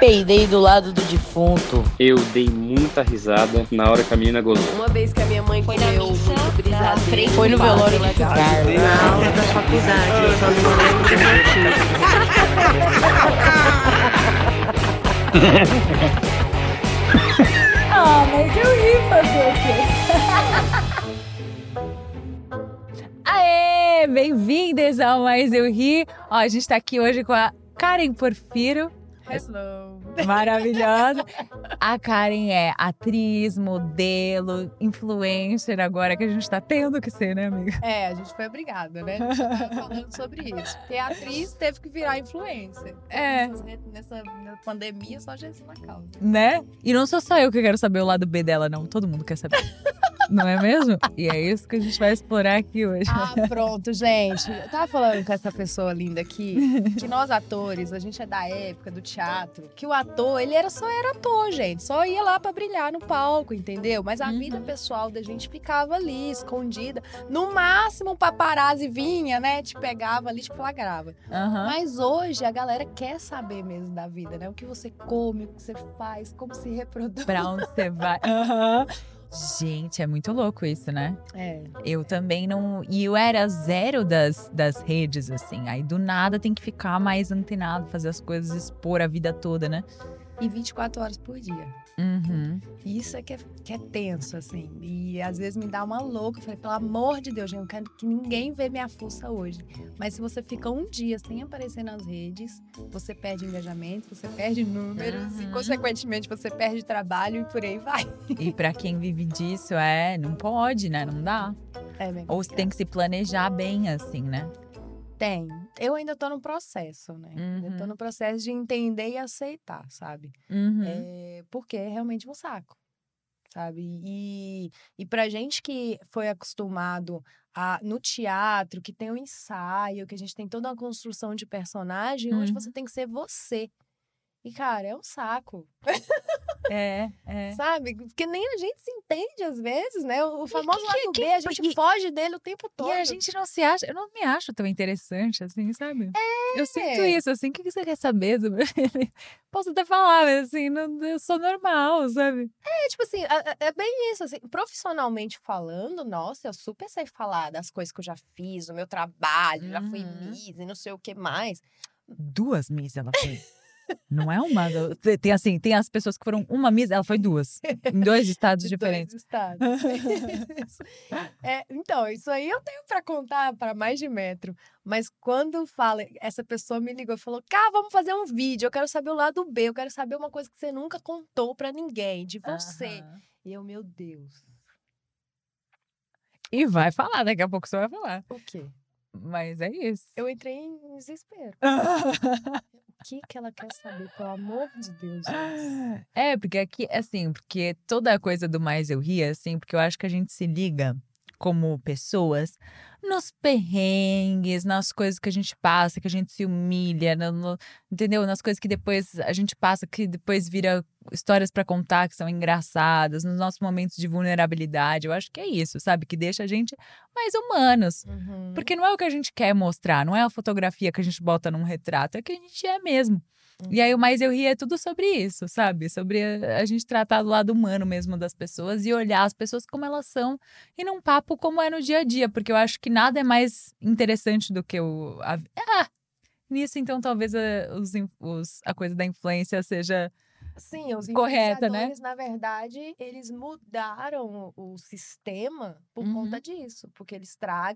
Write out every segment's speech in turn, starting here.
peidei do lado do defunto. Eu dei muita risada na hora que a menina gozou. Uma vez que a minha mãe Foi na missa brisadeiro. frente Foi no velório de legal. Carlos. Na aula da faculdade, eu só não lembro do motivo. Ah, mas eu ri fazer o quê? Aê, bem-vindos ao Mais Eu Ri. Ó, a gente tá aqui hoje com a Karen Porfiro. Hello. Maravilhosa. A Karen é atriz, modelo, influencer agora que a gente tá tendo que ser, né, amiga? É, a gente foi obrigada, né? A gente tá falando sobre isso. Porque a atriz teve que virar influencer. É. Nessas re- Nessa, pandemia, só Jesus na causa. Né? E não sou só eu que quero saber o lado B dela, não. Todo mundo quer saber. não é mesmo? E é isso que a gente vai explorar aqui hoje. Ah, pronto, gente. Eu tava falando com essa pessoa linda aqui que nós atores, a gente é da época do teatro, que o ator, ele era só era ator, gente. Só ia lá pra brilhar no palco, entendeu? Mas a Uhum. vida pessoal da gente ficava ali, escondida. No máximo, um paparazzi vinha, né? Te pegava ali, te flagrava. Aham. Mas hoje a galera quer saber mesmo da vida, né? O que você come, o que você faz, como se reproduz. Pra onde você vai? Aham. Gente, é muito louco isso, né? É. Eu também não. E eu era zero das, das redes, assim. Aí do nada tem que ficar mais antenado, fazer as coisas, expor a vida toda, né? E 24 horas por dia. Uhum. Isso é que, é que é tenso, assim. E às vezes me dá uma louca. Eu falei, pelo amor de Deus, gente, eu não quero que ninguém vê minha fuça hoje. Mas se você fica um dia sem aparecer nas redes, você perde engajamento, você perde números e, Uhum. consequentemente, você perde trabalho e por aí vai. E pra quem vive disso, é. Não pode, né? Não dá. É bem Ou você tem que se planejar bem, assim, né? Tem. Eu ainda tô no processo, né? Uhum. no processo de entender e aceitar, sabe? Uhum. É, porque é realmente um saco, sabe? E, e pra gente que foi acostumado a, no teatro, que tem o ensaio, que a gente tem toda uma construção de personagem, hoje Uhum. você tem que ser você. E, cara, é um saco, É, é. sabe? Porque nem a gente se entende às vezes, né? O, famoso lado B, a gente foge dele o tempo todo. E a gente não se acha, eu não me acho tão interessante assim, sabe? Eu sinto É. isso, assim, o que você quer saber sobre mim? Posso até falar, mas assim, não, eu sou normal, sabe? É, tipo assim, é, é- é bem isso, assim, profissionalmente falando, nossa, eu super sei falar das coisas que eu já fiz, o meu trabalho, já fui Uhum. Miss e não sei o que mais. Duas Miss ela foi. Não é uma. Tem assim, tem as pessoas que foram uma Miss, ela foi duas. Em dois estados de diferentes. dois estados. É, então, isso aí eu tenho pra contar para mais de metro. Mas quando fala, essa pessoa me ligou e falou: Cá, vamos fazer um vídeo. Eu quero saber o lado B. Eu quero saber uma coisa que você nunca contou pra ninguém, de você. Aham. E eu, meu Deus. E vai falar, daqui a pouco você vai falar. O quê? Mas é isso. Eu entrei em desespero. Que, que ela quer saber, pelo amor de Deus? É, porque aqui, assim, porque toda a coisa do mais eu ria, assim, porque eu acho que a gente se liga como pessoas nos perrengues, nas coisas que a gente passa, que a gente se humilha, no- no- entendeu? Nas coisas que depois a gente passa, que depois vira histórias pra contar que são engraçadas, nos nossos momentos de vulnerabilidade. Eu acho que é isso, sabe? Que deixa a gente mais humanos. Uhum. Porque não é o que a gente quer mostrar, não é a fotografia que a gente bota num retrato, é o que a gente é mesmo. E aí o Mais Eu Ri é tudo sobre isso, sabe? Sobre a, a gente tratar do lado humano mesmo das pessoas e olhar as pessoas como elas são e num papo como é no dia a dia, porque eu acho que nada é mais interessante do que o. A, ah! Nisso, então, talvez a, os, in- os- a coisa da influência seja. Sim, os Correta, né? na verdade, eles mudaram o, o sistema por Uhum. conta disso. Porque eles, tra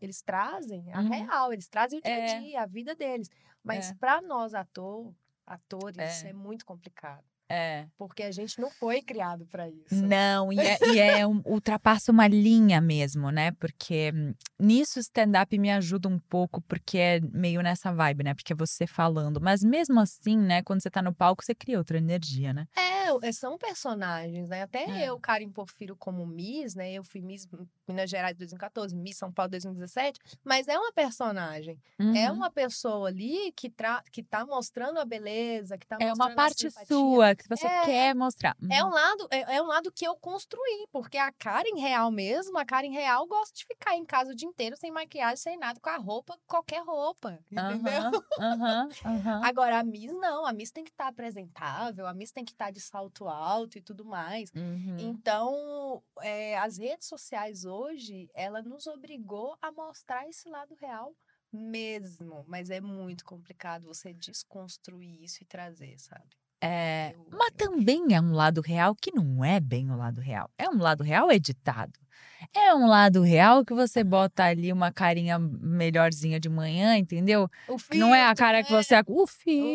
eles trazem a Uhum. real, eles trazem o dia a É. dia, a vida deles. Mas É. para nós, ator, atores, É. é muito complicado. É. Porque a gente não foi criado para isso. Não, e é, e é um, ultrapassa uma linha mesmo, né? Porque hum, nisso o stand-up me ajuda um pouco, porque é meio nessa vibe, né? Porque é você falando. Mas mesmo assim, né? Quando você tá no palco, você cria outra energia, né? É, são personagens, né? Até É. eu, Karen Porfiro, como Miss, né? Eu fui Miss Minas Gerais 2014, Miss São Paulo 2017, mas é uma personagem. É Uhum. uma pessoa ali que, tra que tá mostrando a beleza, que tá É mostrando uma a parte simpatia. sua que você É. quer mostrar. É Uhum. um lado, é, é um lado que eu construí, porque a Karen real mesmo, a Karen real gosta de ficar em casa o dia inteiro sem maquiagem, sem nada, com a roupa, qualquer roupa, entendeu? Aham, aham. Agora, a Miss não, a Miss tem que estar apresentável, a Miss tem que estar de salto alto e tudo mais. Uhum. Então, é, as redes sociais hoje, ela nos obrigou a mostrar esse lado real mesmo, mas é muito complicado você desconstruir isso e trazer, sabe? É, mas também é um lado real que não é bem o lado real. É um lado real editado. É um lado real que você bota ali uma carinha melhorzinha de manhã, entendeu? O Que não é a filtro, cara que né? você. O O filtro.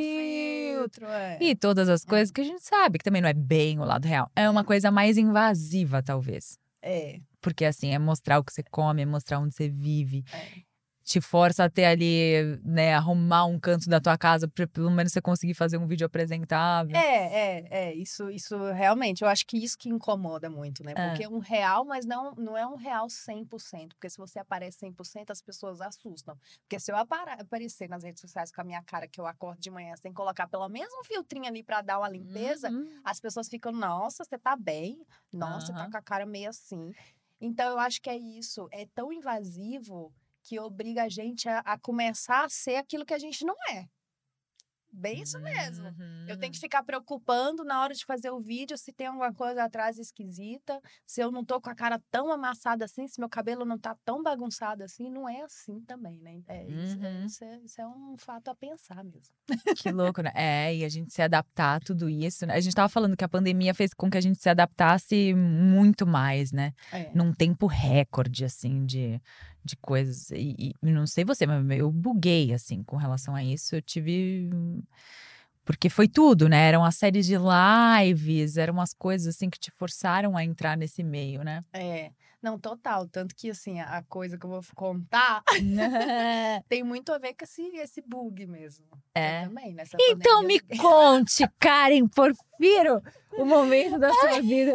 filtro, é. E todas as coisas que a gente sabe que também não é bem o lado real. É uma coisa mais invasiva, talvez. É, Porque assim, é mostrar o que você come, é mostrar onde você vive. É. Te força a ter ali, né, arrumar um canto da tua casa pra pelo menos você conseguir fazer um vídeo apresentável. é, é, é, isso, isso realmente, eu acho que isso que incomoda muito, né? É. Porque é um real, mas não, não é um real 100%, porque se você aparece 100%, as pessoas assustam. Porque se eu aparecer nas redes sociais com a minha cara que eu acordo de manhã sem colocar pelo menos um filtrinho ali pra dar uma limpeza, Uhum. as pessoas ficam, nossa, você tá bem? Nossa, você tá com a cara meio assim. Então, eu acho que é isso. É tão invasivo que obriga a gente a, a começar a ser aquilo que a gente não é. Bem isso mesmo. Eu tenho que Uhum. ficar preocupando na hora de fazer o vídeo se tem alguma coisa atrás esquisita, se eu não tô com a cara tão amassada assim, se meu cabelo não tá tão bagunçado assim. Não é assim também, né? É, isso, é, Uhum. isso é- isso é um fato a pensar mesmo. Que louco, né? É, e a gente se adaptar a tudo isso. né? A gente tava falando que a pandemia fez com que a gente se adaptasse muito mais, né? É. Num tempo recorde, assim, de, de coisas. E, e não sei você, mas eu buguei, assim, com relação a isso. Eu tive. Porque foi tudo, né? Eram uma série de lives, eram umas coisas, assim, que te forçaram a entrar nesse meio, né? É. Não, total. Tanto que, assim, a coisa que eu vou contar tem muito a ver com esse, esse bug mesmo. Eu É. também, nessa Então me conte, Karen Porfiro, o momento da sua vida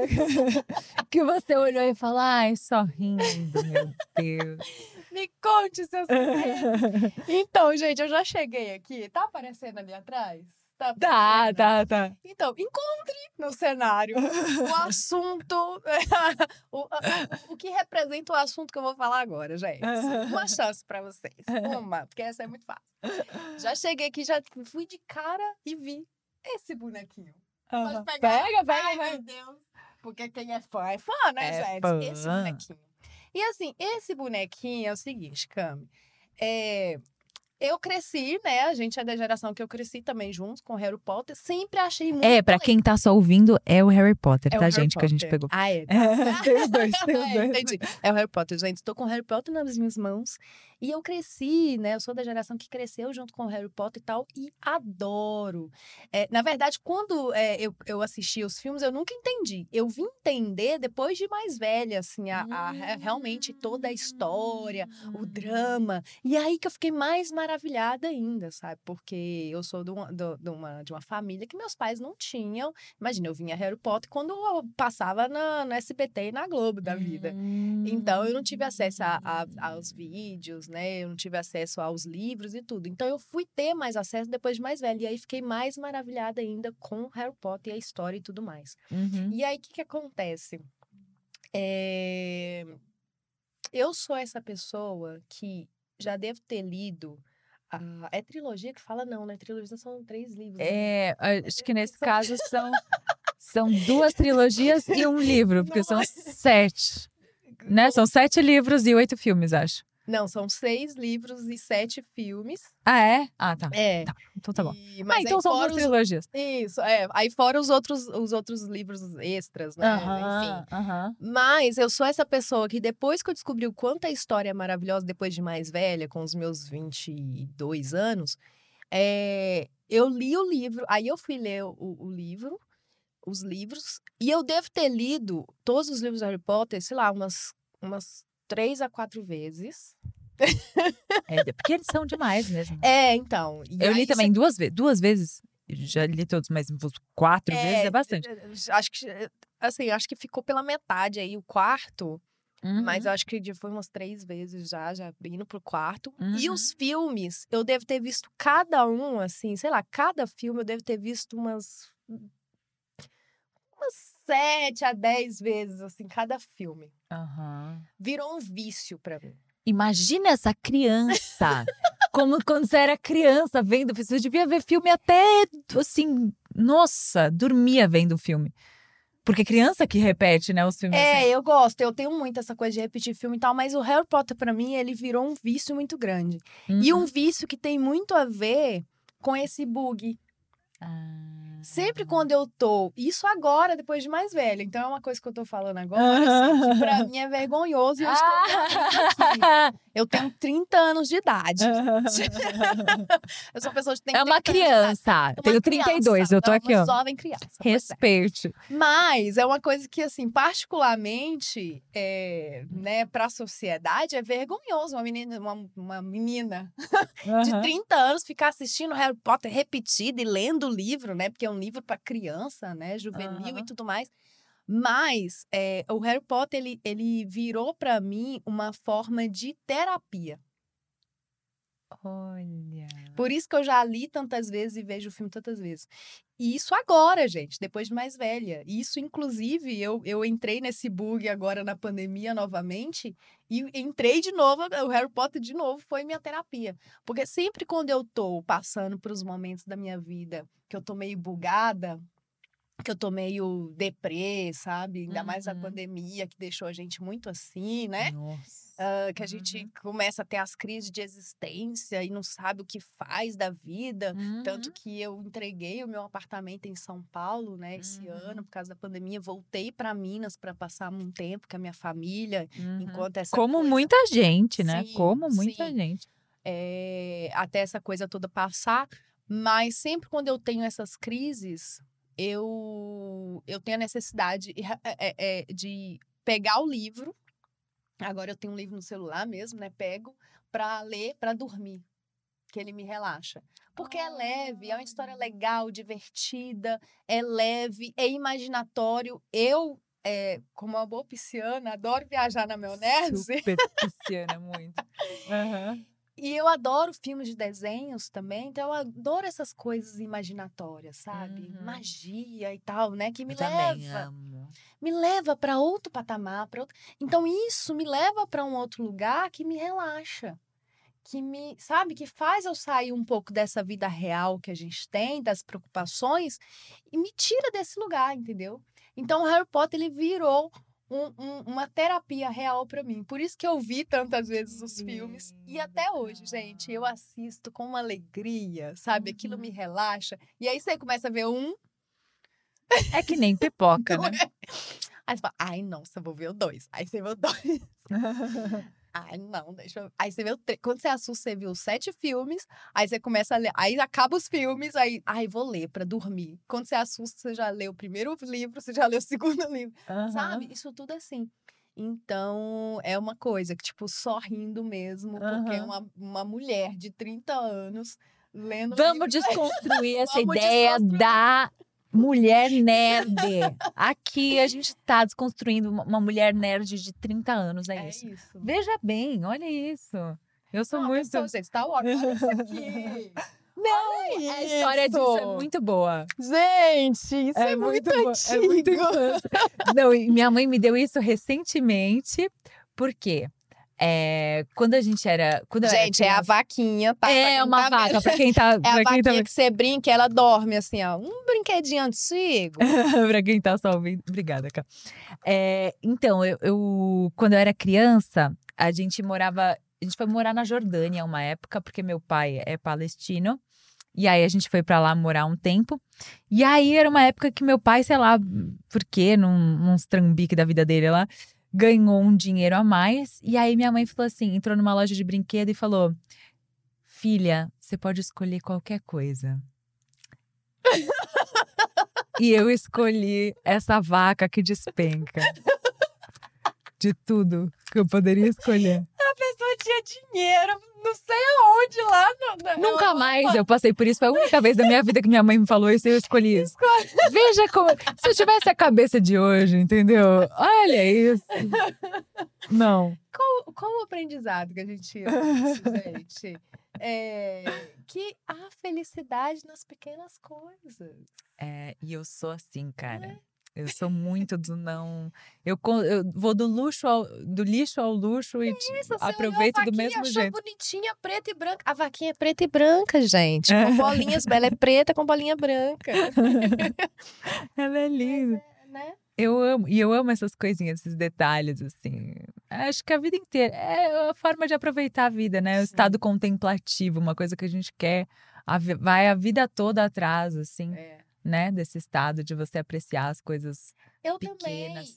que você olhou e falou, ai, sorrindo, meu Deus. Me conte seus segredos. Então, gente, eu já cheguei aqui. Tá aparecendo ali atrás? Tá, Tá, tá, tá. Então, encontre no cenário o assunto, o, o que representa o assunto que eu vou falar agora, gente. Uma chance pra vocês. Uma, porque essa é muito fácil. Já cheguei aqui, já fui de cara e vi esse bonequinho. Pegar. Pega, pega, Ai, pega. meu Deus. Porque quem é fã é fã, né, É gente? fã. Esse bonequinho. E assim, esse bonequinho é o seguinte, Cami. É, eu cresci, né? A gente é da geração que eu cresci também junto com Harry Potter. Sempre achei muito. É, pra quem tá só ouvindo, é o Harry Potter, É tá, gente, que a gente Potter. pegou. Ah, é. tem os dois, tem os É, dois. entendi. É o Harry Potter, gente. Estou com o Harry Potter nas minhas mãos. E eu cresci, né? Eu sou da geração que cresceu junto com o Harry Potter e tal. E adoro. É, na verdade, quando é, eu, eu assisti os filmes, eu nunca entendi. Eu vim entender depois de mais velha, assim, a, a- re- realmente toda a história, Hum. o drama. E aí que eu fiquei mais maravilhada ainda, sabe? Porque eu sou de uma, de uma, de uma família que meus pais não tinham. Imagina, eu vinha Harry Potter quando eu passava na, no SBT e na Globo da vida. Então, eu não tive acesso a- a- aos vídeos, né? Eu não tive acesso aos livros e tudo. Então, eu fui ter mais acesso depois de mais velha. E aí, fiquei mais maravilhada ainda com Harry Potter e a história e tudo mais. Uhum. E aí, o que, que acontece? É, Eu sou essa pessoa que já devo ter lido. a- É trilogia que fala, não, né? Trilogia são três livros. né? É, acho que nesse caso são, são duas trilogias e um livro, porque Não são sete. Né? São sete livros e oito filmes, acho. Não, são seis livros e sete filmes. Ah, é? Ah, tá. É. Então tá bom. E- Ah, mas aí então são duas os- trilogias. Isso, é. Aí fora os outros, os outros livros extras, né? Enfim. aham. Mas eu sou essa pessoa que depois que eu descobri o quanto a história é maravilhosa, depois de mais velha, com os meus 22 anos, é, eu li o livro, aí eu fui ler o, o livro, os livros, e eu devo ter lido todos os livros do Harry Potter, sei lá, umas, umas três a quatro vezes. É, porque eles são demais mesmo. É, então. e Eu li também duas vezes. Duas vezes. Já li todos, mas quatro vezes é bastante. Acho que, assim, acho que ficou pela metade aí o quarto. Mas Uhum. eu acho que já foi umas três vezes já, já indo pro quarto. E Uhum. os filmes, eu devo ter visto cada um, assim, sei lá, cada filme eu devo ter visto umas umas sete a dez vezes, assim, cada filme. Aham. Virou um vício pra mim. Imagina essa criança. Como quando você era criança vendo. Você devia ver filme até assim. Nossa, dormia vendo filme. Porque criança que repete, né, os filmes. É, assim. eu gosto. Eu tenho muito essa coisa de repetir filme e tal, mas o Harry Potter, pra mim, ele virou um vício muito grande. E Uhum. um vício que tem muito a ver com esse bug. Ah. Sempre quando eu tô. Isso agora, depois de mais velha. Então é uma coisa que eu tô falando agora, assim, que pra mim é vergonhoso e eu estou vendo aqui. Eu tenho 30 anos de idade. Eu sou uma pessoa que tem É uma 30 anos de idade. criança. Uma Tenho criança, 32, eu tô é aqui, ó. jovem criança. é. Respeite. Mas é uma coisa que, assim, particularmente, é, né, pra sociedade, é vergonhoso uma menina, uma, uma menina de Aham. 30 anos ficar assistindo Harry Potter repetido e lendo o livro, né? Porque é um livro para criança, né? Juvenil Aham. e tudo mais. Mas é, o Harry Potter, ele, ele virou para mim uma forma de terapia. Olha. Por isso que eu já li tantas vezes e vejo o filme tantas vezes. E isso agora, gente, depois de mais velha. Isso, inclusive, eu, eu entrei nesse bug agora na pandemia novamente e entrei de novo, o Harry Potter de novo foi minha terapia. Porque sempre quando eu tô passando por os momentos da minha vida que eu tô meio bugada, que eu tô meio deprê, sabe? Ainda mais a Uhum. pandemia que deixou a gente muito assim, né? Nossa. Ah, que a gente começa a ter as crises de existência e não sabe o que faz da vida. Tanto Uhum. que eu entreguei o meu apartamento em São Paulo, né, esse Uhum. ano, por causa da pandemia. Voltei para Minas para passar um tempo com a minha família, Uhum. enquanto essa Como coisa, muita gente, né? Sim, Como muita sim. gente. eh, até essa coisa toda passar. Mas sempre quando eu tenho essas crises, eu, eu tenho a necessidade e é- é- é de pegar o livro. Agora eu tenho um livro no celular mesmo, né? Pego para ler, para dormir. Que ele me relaxa. Porque é leve, é uma história legal, divertida, é leve, é imaginatório. Eu, eh, como uma boa pisciana, adoro viajar na maionese. Super pisciana, muito. Aham. E eu adoro filmes de desenhos também, então eu adoro essas coisas imaginatórias, sabe? Uhum. Magia e tal, né? Que me Eu também leva, me leva para outro patamar, para outro... Então isso me leva para um outro lugar que me relaxa, que me, sabe, que faz eu sair um pouco dessa vida real que a gente tem, das preocupações e me tira desse lugar, entendeu? Então o Harry Potter ele virou um- um- uma terapia real para mim. Por isso que eu vi tantas vezes os filmes. E até hoje, gente, eu assisto com uma alegria, sabe? Aquilo Uhum. me relaxa. E aí você começa a ver um, É que nem pipoca, Não né? aí você fala, ai, nossa, vou ver o dois. Aí você vê o dois. Ai, não, deixa eu. Aí você vê o três. Quando você assusta, você viu sete filmes. Aí você começa a ler. Aí acaba os filmes. Aí, ai, vou ler pra dormir. Quando você assusta, você já leu o primeiro livro, você já leu o segundo livro. Sabe? Isso tudo assim. Então, é uma coisa que, tipo, só rindo mesmo, porque é Aham. uma, uma mulher de 30 anos lendo. Vamos livro- desconstruir essa Vamos ideia desconstruir. da mulher nerd. Aqui a gente tá desconstruindo uma- mulher nerd de 30 anos, é, É isso. isso. Veja bem, olha isso. Eu sou Não, muito. pessoal, gente, Star Wars, olha isso aqui. Não, a história disso é muito boa. Gente, isso é, muito, boa, antigo. É muito. Não, minha mãe me deu isso recentemente, porque é, quando a gente era. Quando Gente, é a criança- vaquinha, tá? Pra É quem uma tá vaca, pra quem tá. É a pra quem tá vaquinha que você brinca, ela dorme assim, ó. Um brinquedinho antigo. pra quem tá só ouvindo. Obrigada, Cá. É, então, eu, eu- quando eu era criança, a gente morava. A gente foi morar na Jordânia uma época, porque meu pai é palestino. E aí a gente foi pra lá morar um tempo. E aí era uma época que meu pai, sei lá, por quê, num, uns trambique da vida dele lá, ganhou um dinheiro a mais. E aí minha mãe falou assim: entrou numa loja de brinquedo e falou: Filha, você pode escolher qualquer coisa. E eu escolhi essa vaca que despenca. De tudo que eu poderia escolher. A pessoa tinha dinheiro, não sei aonde lá. No, no- Nunca mais eu passei por isso. Foi a única vez da minha vida que minha mãe me falou isso e eu escolhi isso. Veja como. Se eu tivesse a cabeça de hoje, entendeu? Olha isso. Não. Qual, qual o aprendizado que a gente tira disso, gente? É, que há felicidade nas pequenas coisas. É, e eu sou assim, cara. Eu sou muito do não. Eu, eu vou do luxo ao, do lixo ao luxo e Isso, aproveito do vaquinha, mesmo achou jeito. bonitinha, preta e branca. A vaquinha é preta e branca, gente. Com bolinhas, ela é preta com bolinha branca. Ela é linda. né? Eu amo, e eu amo essas coisinhas, esses detalhes, assim. Acho que a vida inteira é a forma de aproveitar a vida, né? O Sim. estado contemplativo, uma coisa que a gente quer, a vai a vida toda atrás, assim, É. né? Desse estado de você apreciar as coisas. Eu pequenas.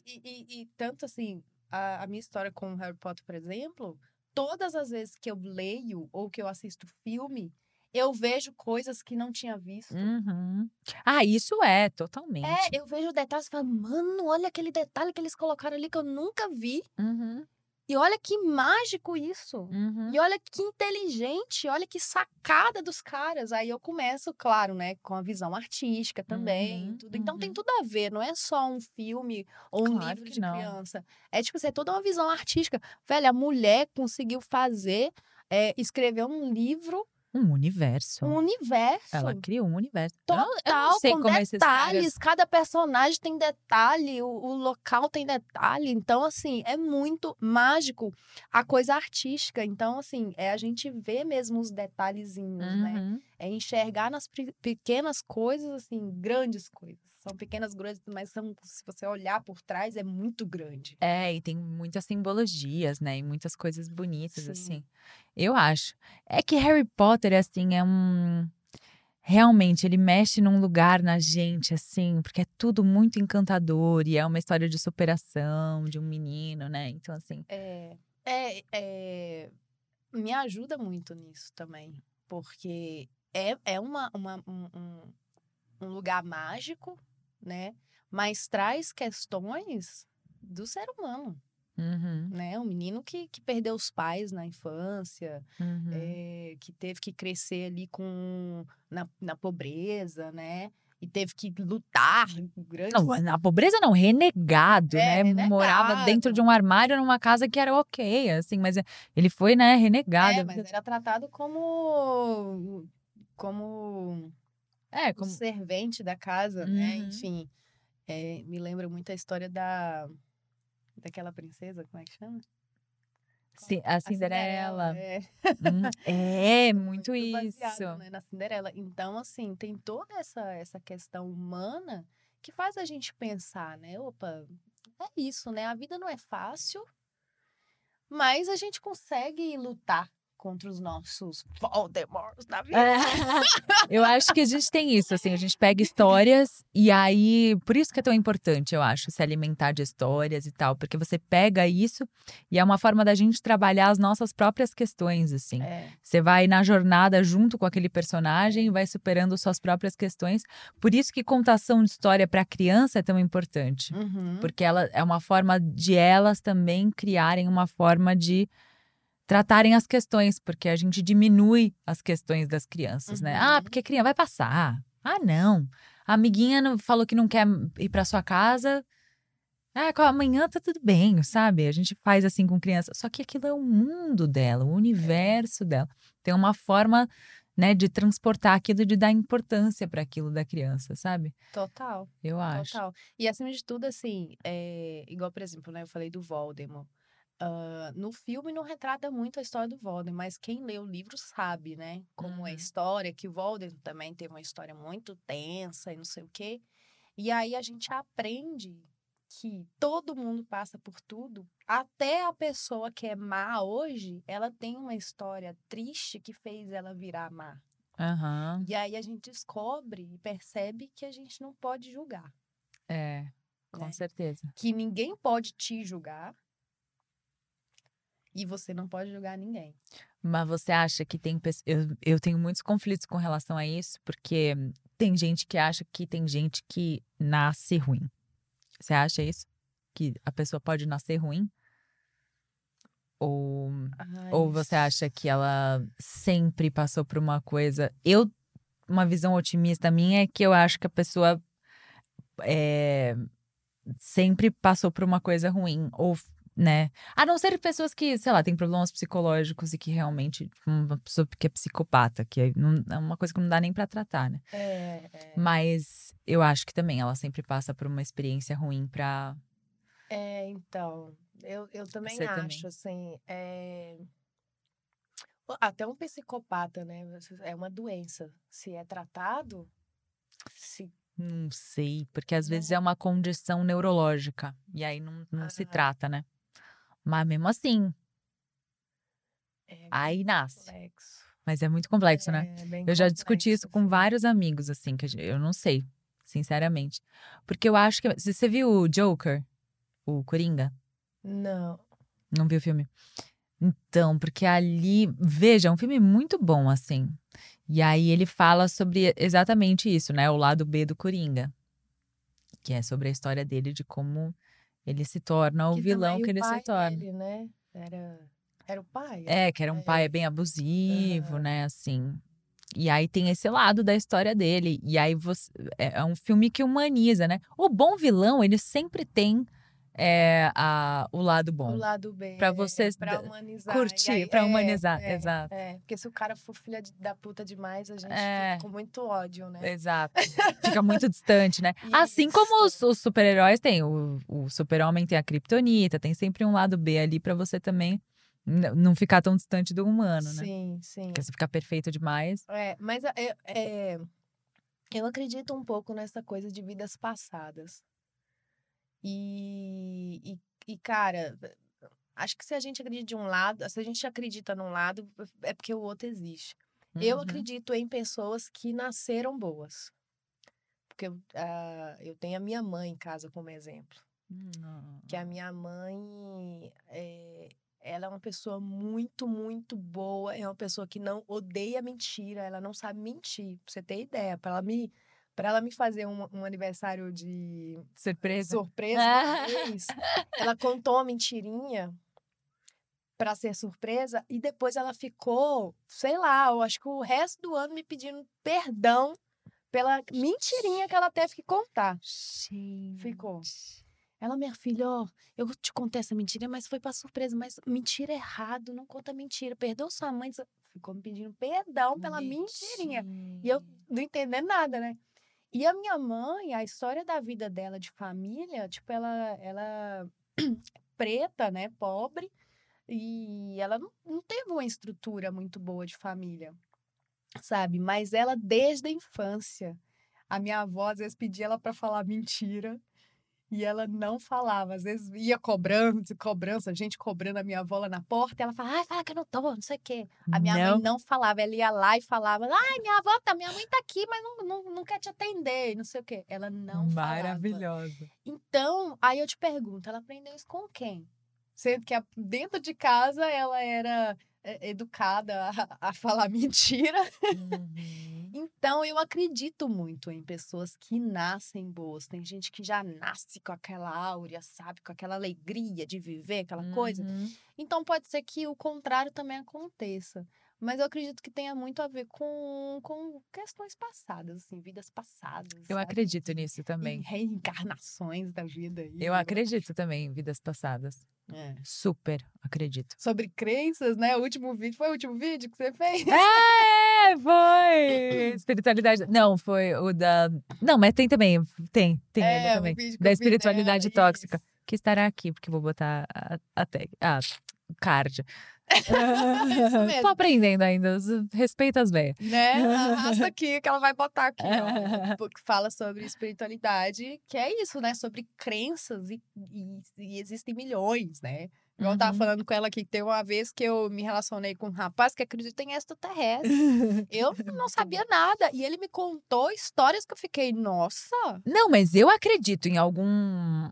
também. E, e- e tanto assim, a, a minha história com o Harry Potter, por exemplo, todas as vezes que eu leio ou que eu assisto filme, eu vejo coisas que não tinha visto. Uhum. Ah, isso é, totalmente. É, eu vejo detalhes e falo, mano, olha aquele detalhe que eles colocaram ali que eu nunca vi. Uhum, E olha que mágico isso. uhum. E olha que inteligente, olha que sacada dos caras. Aí eu começo, claro, né, com a visão artística também, Uhum, tudo. Então tem uhum. tudo a ver, não é só um filme ou um Claro livro que de não. criança. É tipo, assim, é toda uma visão artística. Velho, a mulher conseguiu fazer, é, escrever um livro, Um universo. um universo. Ela criou um universo. Eu não- Total, eu não sei com como esses caras detalhes. Cada personagem tem detalhe, o, o local tem detalhe. Então, assim, é muito mágico a coisa artística. Então, assim, é a gente ver mesmo os detalhezinhos, né? Uhum. É enxergar nas pe- pequenas coisas, assim, grandes coisas. São pequenas coisas, mas são, se você olhar por trás, é muito grande. É, e tem muitas simbologias, né? E muitas coisas bonitas, Sim. assim. Eu acho. É que Harry Potter, assim, é um. Realmente, ele mexe num lugar na gente, assim, porque é tudo muito encantador e é uma história de superação de um menino, né? Então, assim. É, é, é, me ajuda muito nisso também, porque é, é uma, uma- um, um- um lugar mágico, né? Mas traz questões do ser humano, uhum, né? Um menino que, que perdeu os pais na infância, uhum. é, que teve que crescer ali com na, na pobreza, né? E teve que lutar grandes Não, na pobreza não, renegado, É, né? Morava dentro renegado. de um armário numa casa que era ok, assim, mas ele foi, né, renegado. É, mas era tratado como como É, o como. servente da casa, né? Uhum. Enfim, é, me lembra muito a história da daquela princesa, como é que chama? Ci- A Cinderela. É, Hum, É, muito baseado, isso. né, na Cinderela. Então, assim, tem toda essa essa questão humana que faz a gente pensar, né? Opa, é isso, né? A vida não é fácil, mas a gente consegue lutar contra os nossos Voldemorts da vida. É. Eu acho que a gente tem isso, assim, a gente pega histórias e aí, por isso que é tão importante, eu acho, se alimentar de histórias e tal, porque você pega isso e é uma forma da gente trabalhar as nossas próprias questões, assim. É. Você vai na jornada junto com aquele personagem e vai superando suas próprias questões. Por isso que contação de história para criança é tão importante. Uhum. Porque ela é uma forma de elas também criarem uma forma de tratarem as questões, porque a gente diminui as questões das crianças, né? Ah, Uhum. porque criança vai passar. Ah, não. A amiguinha não, falou que não quer ir para sua casa. Ah, amanhã tá tudo bem, sabe? A gente faz assim com criança. Só que aquilo é o mundo dela, o universo dela. Tem uma forma, né, de transportar aquilo, de dar importância para aquilo da criança, sabe? Total. Eu acho. Total. E acima de tudo, assim, é... igual, por exemplo, né, eu falei do Voldemort. Ah, no filme não retrata muito a história do Voldemort, mas quem lê o livro sabe, né? Como é a Uhum. história, que o Voldemort também teve uma história muito tensa e não sei o quê. E aí a gente aprende que todo mundo passa por tudo, até a pessoa que é má hoje, ela tem uma história triste que fez ela virar má. Aham. E aí a gente descobre e percebe que a gente não pode julgar É, com Né? certeza. que ninguém pode te julgar e você não pode julgar ninguém. Mas você acha que tem. Eu, eu tenho muitos conflitos com relação a isso, porque tem gente que acha que tem gente que nasce ruim. Você acha isso? Que a pessoa pode nascer ruim? Ou, ou você acha que ela sempre passou por uma coisa. Eu, uma visão otimista minha é que eu acho que a pessoa é, sempre passou por uma coisa ruim. Ou né? A não ser pessoas que, sei lá, têm problemas psicológicos e que realmente, tipo, uma pessoa que é psicopata, que é, não- é uma coisa que não dá nem pra tratar, né? É, é. Mas eu acho que também ela sempre passa por uma experiência ruim pra. É, então, eu, eu também Você também. acho, assim, é... até um psicopata, né, é uma doença, se é tratado, se... Não sei, porque às vezes Né? é uma condição neurológica e aí não, não se Ah. trata, né? Mas mesmo assim, É aí nasce. complexo. Mas é muito complexo, né? É bem Eu já discuti complexo, isso com vários amigos, assim, que eu não sei, sinceramente. Porque eu acho que. Você viu o Joker? O Coringa? Não, Não viu o filme? Então, porque ali. Veja, é um filme muito bom, assim. E aí ele fala sobre exatamente isso, né? O lado B do Coringa. Que é sobre a história dele, de como ele se torna o que vilão também que ele se torna. dele, né, era, era o pai? É, que era um É. pai bem abusivo, Aham. né, assim. E aí tem esse lado da história dele. E aí você, é, é um filme que humaniza, né? O bom vilão, ele sempre tem é, a, o lado O bom. lado B. Pra você pra humanizar. curtir, aí- pra é, humanizar, é, exato. É, porque se o cara for filha de- da puta demais, a gente É. fica com muito ódio, né? Exato. Fica muito distante, né? Assim como os, Isso. os super-heróis têm. O, o super-homem tem a kriptonita, tem sempre um lado B ali pra você também não ficar tão distante do humano, né? Sim, sim. Porque se ficar perfeito demais. É, mas é, é, eu acredito um pouco nessa coisa de vidas passadas. E, e, e, cara, acho que se a gente acredita de um lado, se a gente acredita num lado, é porque o outro existe. Eu Uhum. acredito em pessoas que nasceram boas. Porque eu, ah, eu tenho a minha mãe em casa como exemplo. Que a minha mãe, é, ela é uma pessoa muito, muito boa. É uma pessoa que não odeia mentira. Ela não sabe mentir. Pra você ter ideia. Para ela me, para ela me fazer um, um aniversário de Surpresa. surpresa, vez, ela contou uma mentirinha para ser surpresa e depois ela ficou, sei lá, eu acho que o resto do ano me pedindo perdão pela mentirinha que ela teve que contar. Ficou. Ela, minha filha, ó, eu te contei essa mentira, mas foi pra surpresa. Mas mentira errado, não conta mentira. Perdoa sua mãe. Ficou me pedindo perdão pela mentirinha. E eu não entendendo nada, né? E a minha mãe, a história da vida dela de família, tipo, ela, ela preta, né, pobre, e ela não, não teve uma estrutura muito boa de família, sabe? Mas ela, desde a infância, a minha avó às vezes pedia ela para falar mentira. E ela não falava, às vezes ia cobrando, cobrança, gente cobrando a minha avó lá na porta, e ela falava, ai, fala que eu não tô, não sei o quê. A minha não. mãe não falava, ela ia lá e falava, ai, minha avó tá, minha mãe tá aqui, mas não, não, não quer te atender, e não sei o quê. Ela não falava. Maravilhosa. Então, aí eu te pergunto, ela aprendeu isso com quem? Sendo que dentro de casa ela era é, educada a, a falar mentira. Uhum. Então, eu acredito muito em pessoas que nascem boas. Tem gente que já nasce com aquela áurea, sabe? Com aquela alegria de viver, aquela coisa. Uhum. Então pode ser que o contrário também aconteça. Mas eu acredito que tenha muito a ver com, com questões passadas, assim, vidas passadas. Eu sabe? acredito nisso E também. reencarnações da vida aí. Eu né? acredito também em vidas passadas. É. Super acredito. Sobre crenças, né? O último vídeo. Foi o último vídeo que você fez? É, foi! Espiritualidade. Não, foi o da. Não, mas tem também. Tem, tem ele é, também. que Da vi espiritualidade dela, tóxica. isso. Que estará aqui, porque vou botar a, a tag. Ah, card. Tô aprendendo ainda. Respeita as velhas. Né? Arrasta aqui que ela vai botar aqui. ó. Porque fala sobre espiritualidade, que é isso, né? Sobre crenças e, e- e existem milhões, né? Igual eu tava Uhum. falando com ela que tem uma vez que eu me relacionei com um rapaz que acredita em extraterrestre. Eu não sabia nada. E ele me contou histórias que eu fiquei, nossa. Não, mas eu acredito em algum.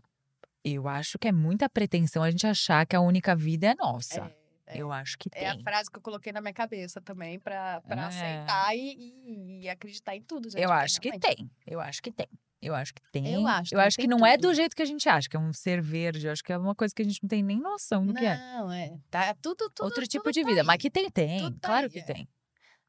Eu acho que é muita pretensão a gente achar que a única vida é nossa. É, é. Eu acho que É a tem. frase que eu coloquei na minha cabeça também, pra, pra É. aceitar e, e- e acreditar em tudo. gente, Eu acho que tem. Eu acho que tem. Eu acho que tem. Eu acho, Eu acho que não é do tudo. jeito que a gente acha, que é um ser verde. Eu acho que é uma coisa que a gente não tem nem noção do que é. Não, é. Tá tudo, tudo Outro tipo tudo de tá vida. aí. Mas que tem, tem. Tudo tá claro aí, que é. tem.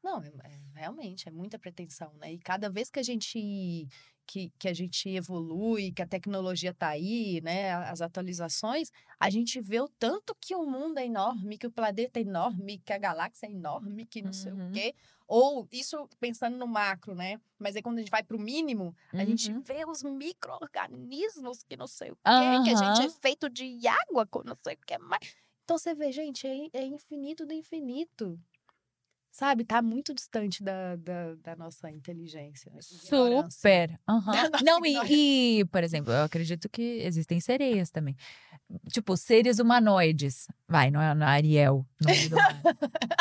Não, é- é- realmente, é muita pretensão, né? E cada vez que a gente que, que a gente evolui, que a tecnologia tá aí, né? As atualizações, a gente vê o tanto que o mundo é enorme, que o planeta é enorme, que a galáxia é enorme, que não sei o Uhum. quê. Ou isso pensando no macro, né? Mas aí quando a gente vai pro mínimo, a gente Uhum. vê os micro-organismos que não sei o quê, que a gente é feito de água, com não sei o que mais. Então você vê, gente, é, é infinito do infinito. Sabe? Tá muito distante da, da, da nossa inteligência. ignorância. Super. Da nossa Não, e, e, por exemplo, eu acredito que existem sereias também. Tipo, seres humanoides. Vai, não é não é Ariel. do mar.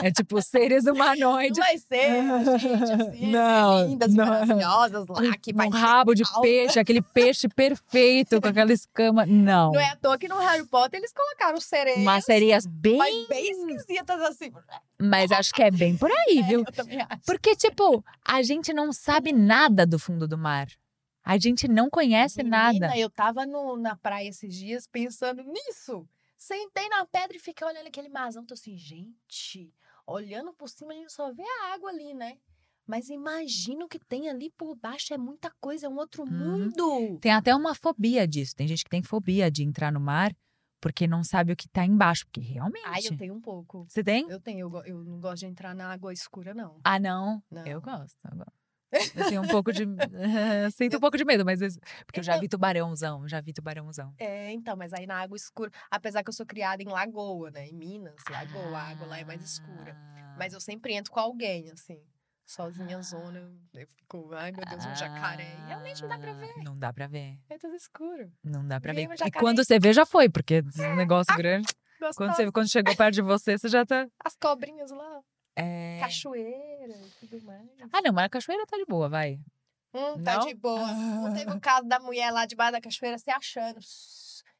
é tipo, seres Não humanoides. vai ser, gente, assim, Não, lindas, não. maravilhosas lá, que um rabo de alta. peixe, aquele peixe perfeito com aquela escama. Não. Não é à toa que no Harry Potter eles colocaram sereias, Mas sereias bem. mas bem esquisitas assim. Mas acho que é bem por aí, viu? Eu também acho. Porque, tipo, a gente não sabe nada do fundo do mar. A gente não conhece nada. Menina, eu tava no- na praia esses dias pensando nisso. Sentei na pedra e fiquei olhando aquele marzão. Tô assim, gente, olhando por cima a gente só vê a água ali, né? Mas imagina o que tem ali por baixo. É muita coisa, é um outro Uhum. mundo. Tem até uma fobia disso. Tem gente que tem fobia de entrar no mar porque não sabe o que tá embaixo. Porque realmente. Ai, eu tenho um pouco. Você tem? Eu tenho, eu, eu não gosto de entrar na água escura, não. Ah, não. Não. Eu gosto. Eu, gosto. Eu tenho um pouco de. Sinto um pouco de medo, mas. Porque eu já vi tubarãozão. Já vi tubarãozão. É, então, mas aí na água escura. Apesar que eu sou criada em Lagoa, né? Em Minas, Lagoa, a água lá é mais escura. Mas eu sempre entro com alguém, assim. Sozinha, zona, eu- eu fico, ai meu Deus, um jacaré. Realmente não dá pra ver. Ah, Não dá pra ver. É tudo escuro. Não dá pra Vem ver. um E quando você vê, já foi, porque esse negócio grande. Quando, você, quando chegou perto de você, você já tá. As cobrinhas lá, É... cachoeira e tudo mais. Ah, não, mas a cachoeira tá de boa, vai. Hum, tá não? de boa. Não teve o caso da mulher lá debaixo da cachoeira se achando.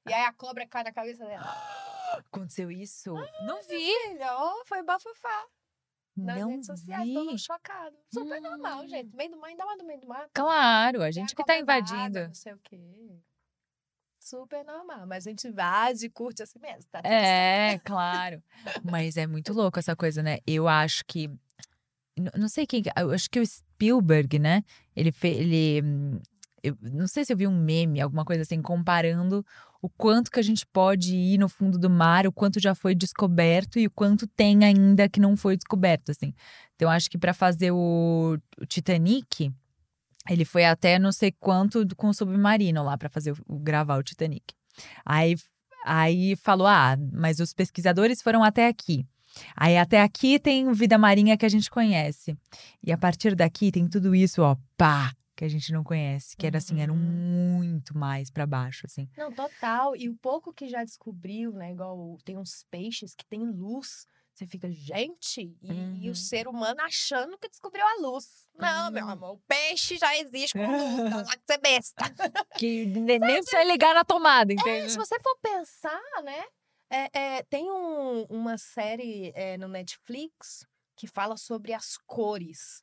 E aí a cobra cai na cabeça dela. Aconteceu isso? não vi. Filha, ó, foi bafafá. Nas não redes sociais, vi. todo mundo chocado. Super normal, Hum. gente. Meio do mar, ainda mais do meio do mar. Claro, a gente que tá invadindo. Não sei o quê. Super normal. Mas a gente vai e curte assim mesmo. Tá É, claro. Mas é muito louco essa coisa, né? Eu acho que. Não sei quem. Eu acho que o Spielberg, né? Ele fez. Ele. hum, Eu não sei se eu vi um meme, alguma coisa assim, comparando o quanto que a gente pode ir no fundo do mar, o quanto já foi descoberto e o quanto tem ainda que não foi descoberto, assim. Então, acho que para fazer o, o Titanic, ele foi até não sei quanto com o submarino lá para fazer o- gravar o Titanic. Aí Aí falou: ah, mas os pesquisadores foram até aqui. Aí até aqui tem vida marinha que a gente conhece. E a partir daqui tem tudo isso, ó, pá, que a gente não conhece. Que era assim, era Uhum. muito mais pra baixo, assim. Não, total. E o pouco que já descobriu, né? Igual tem uns peixes que tem luz. Você fica, gente, e, e Uhum. o ser humano achando que descobriu a luz. Não, meu Uhum. amor, o peixe já existe com luz, tá lá que você é besta. Que ne- nem precisa ligar na tomada, É, entende? se você for pensar, né? é, é, tem um- uma série é, no Netflix que fala sobre as cores.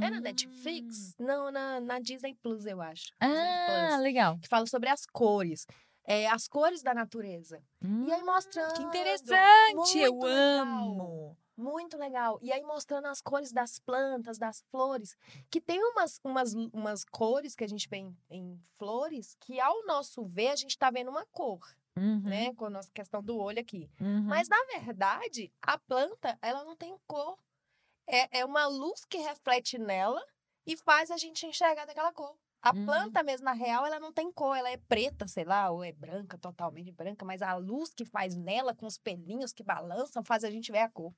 É na Hum. Netflix? Não, na, na Disney Plus, eu acho. Ah, Plus, legal. que fala sobre as cores. É, as cores da natureza. E aí mostrando. Hum, Que interessante, muito eu legal. amo. Muito legal. E aí mostrando as cores das plantas, das flores. Que tem umas, umas, umas cores que a gente vê em, em flores que, ao nosso ver, a gente tá vendo uma cor, Uhum, né? Com a nossa questão do olho aqui. uhum. Mas, na verdade, a planta, ela não tem cor. É, é uma luz que reflete nela e faz a gente enxergar daquela cor. A Hum. planta mesmo, na real, ela não tem cor. Ela é preta, sei lá, ou é branca, totalmente branca. Mas a luz que faz nela, com os pelinhos que balançam, faz a gente ver a cor.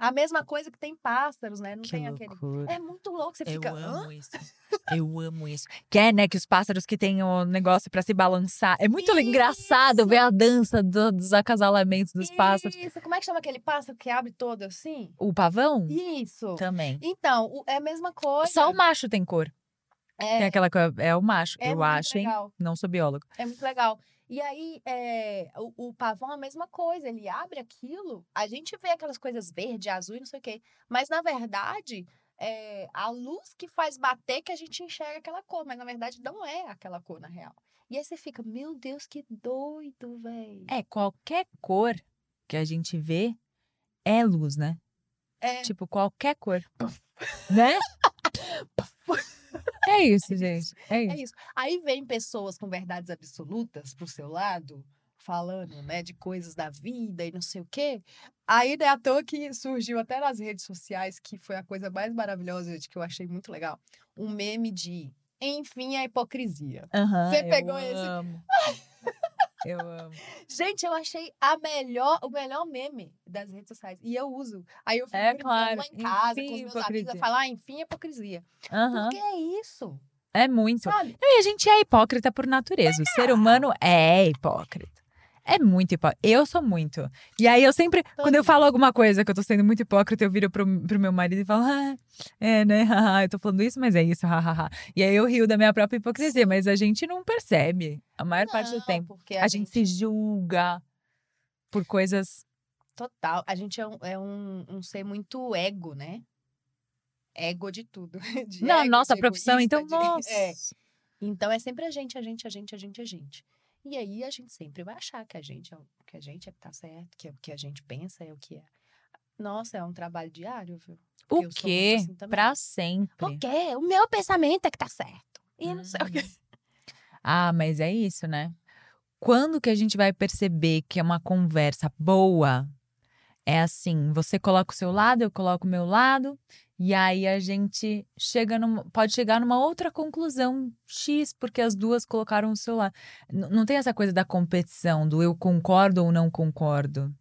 A mesma coisa que tem pássaros, né? Não que tem aquele... loucura. É muito louco, você Eu fica... "Hã?" amo isso. Eu amo isso. Que é, né, que os pássaros que têm o negócio pra se balançar. É muito engraçado ver a dança do- dos acasalamentos dos pássaros. Isso, como é que chama aquele pássaro que abre todo assim? O pavão? Isso. Também. Então, é a mesma coisa. Só o macho tem cor. É, Tem aquela. É o macho, é eu acho, hein? legal. Não sou biólogo. É muito legal. E aí, é, o, o pavão é a mesma coisa, ele abre aquilo, a gente vê aquelas coisas verde, azul e não sei o quê. Mas, na verdade, é a luz que faz bater que a gente enxerga aquela cor, mas na verdade não é aquela cor na real. E aí você fica, meu Deus, que doido, velho. É, qualquer cor que a gente vê é luz, né? É. Tipo, qualquer cor. né? é isso, gente. É É isso. isso. Aí vem pessoas com verdades absolutas pro seu lado, falando, né, de coisas da vida e não sei o quê. Aí, né, à toa que surgiu até nas redes sociais, que foi a coisa mais maravilhosa de que eu achei muito legal, um meme de enfim a hipocrisia. Aham, Você eu pegou esse? Eu amo. Gente, eu achei a melhor, o melhor meme das redes sociais. E eu uso. Aí eu fico É claro, lá em casa com enfim, os meus amigos. hipocrisia. Eu falo, ah, enfim, a hipocrisia. Aham. Porque é isso, É muito. sabe? Não, E a gente é hipócrita por natureza. O ser humano é hipócrita. É muito hipócrita. Eu sou muito. E aí eu sempre, quando eu falo alguma coisa que eu tô sendo muito hipócrita, eu viro pro, pro meu marido e falo, ah, é, né? eu tô falando isso, mas é isso, hahaha. E aí eu rio da minha própria hipocrisia, mas a gente não percebe a maior parte do Não, tempo. Porque A, gente se julga por coisas. Total. A gente é um, é um, um ser muito ego, né? Ego de tudo. De não, ego, nossa profissão, egoísta, então, de- nossa. É. Então é sempre a gente, a gente, a gente, a gente, a gente. E aí a gente sempre vai achar que a gente é o que a gente é que tá certo, que é o que a gente pensa, é o que é. Nossa, é um trabalho diário, viu? Porque O quê? assim também. pra sempre. O quê? O meu pensamento é que tá certo. E não sei o quê. Ah, mas é isso, né? Quando que a gente vai perceber que é uma conversa boa? É assim, você coloca o seu lado, eu coloco o meu lado, e aí a gente chega numa, pode chegar numa outra conclusão X, porque as duas colocaram o seu lado. N- não tem essa coisa da competição, do eu concordo ou não concordo.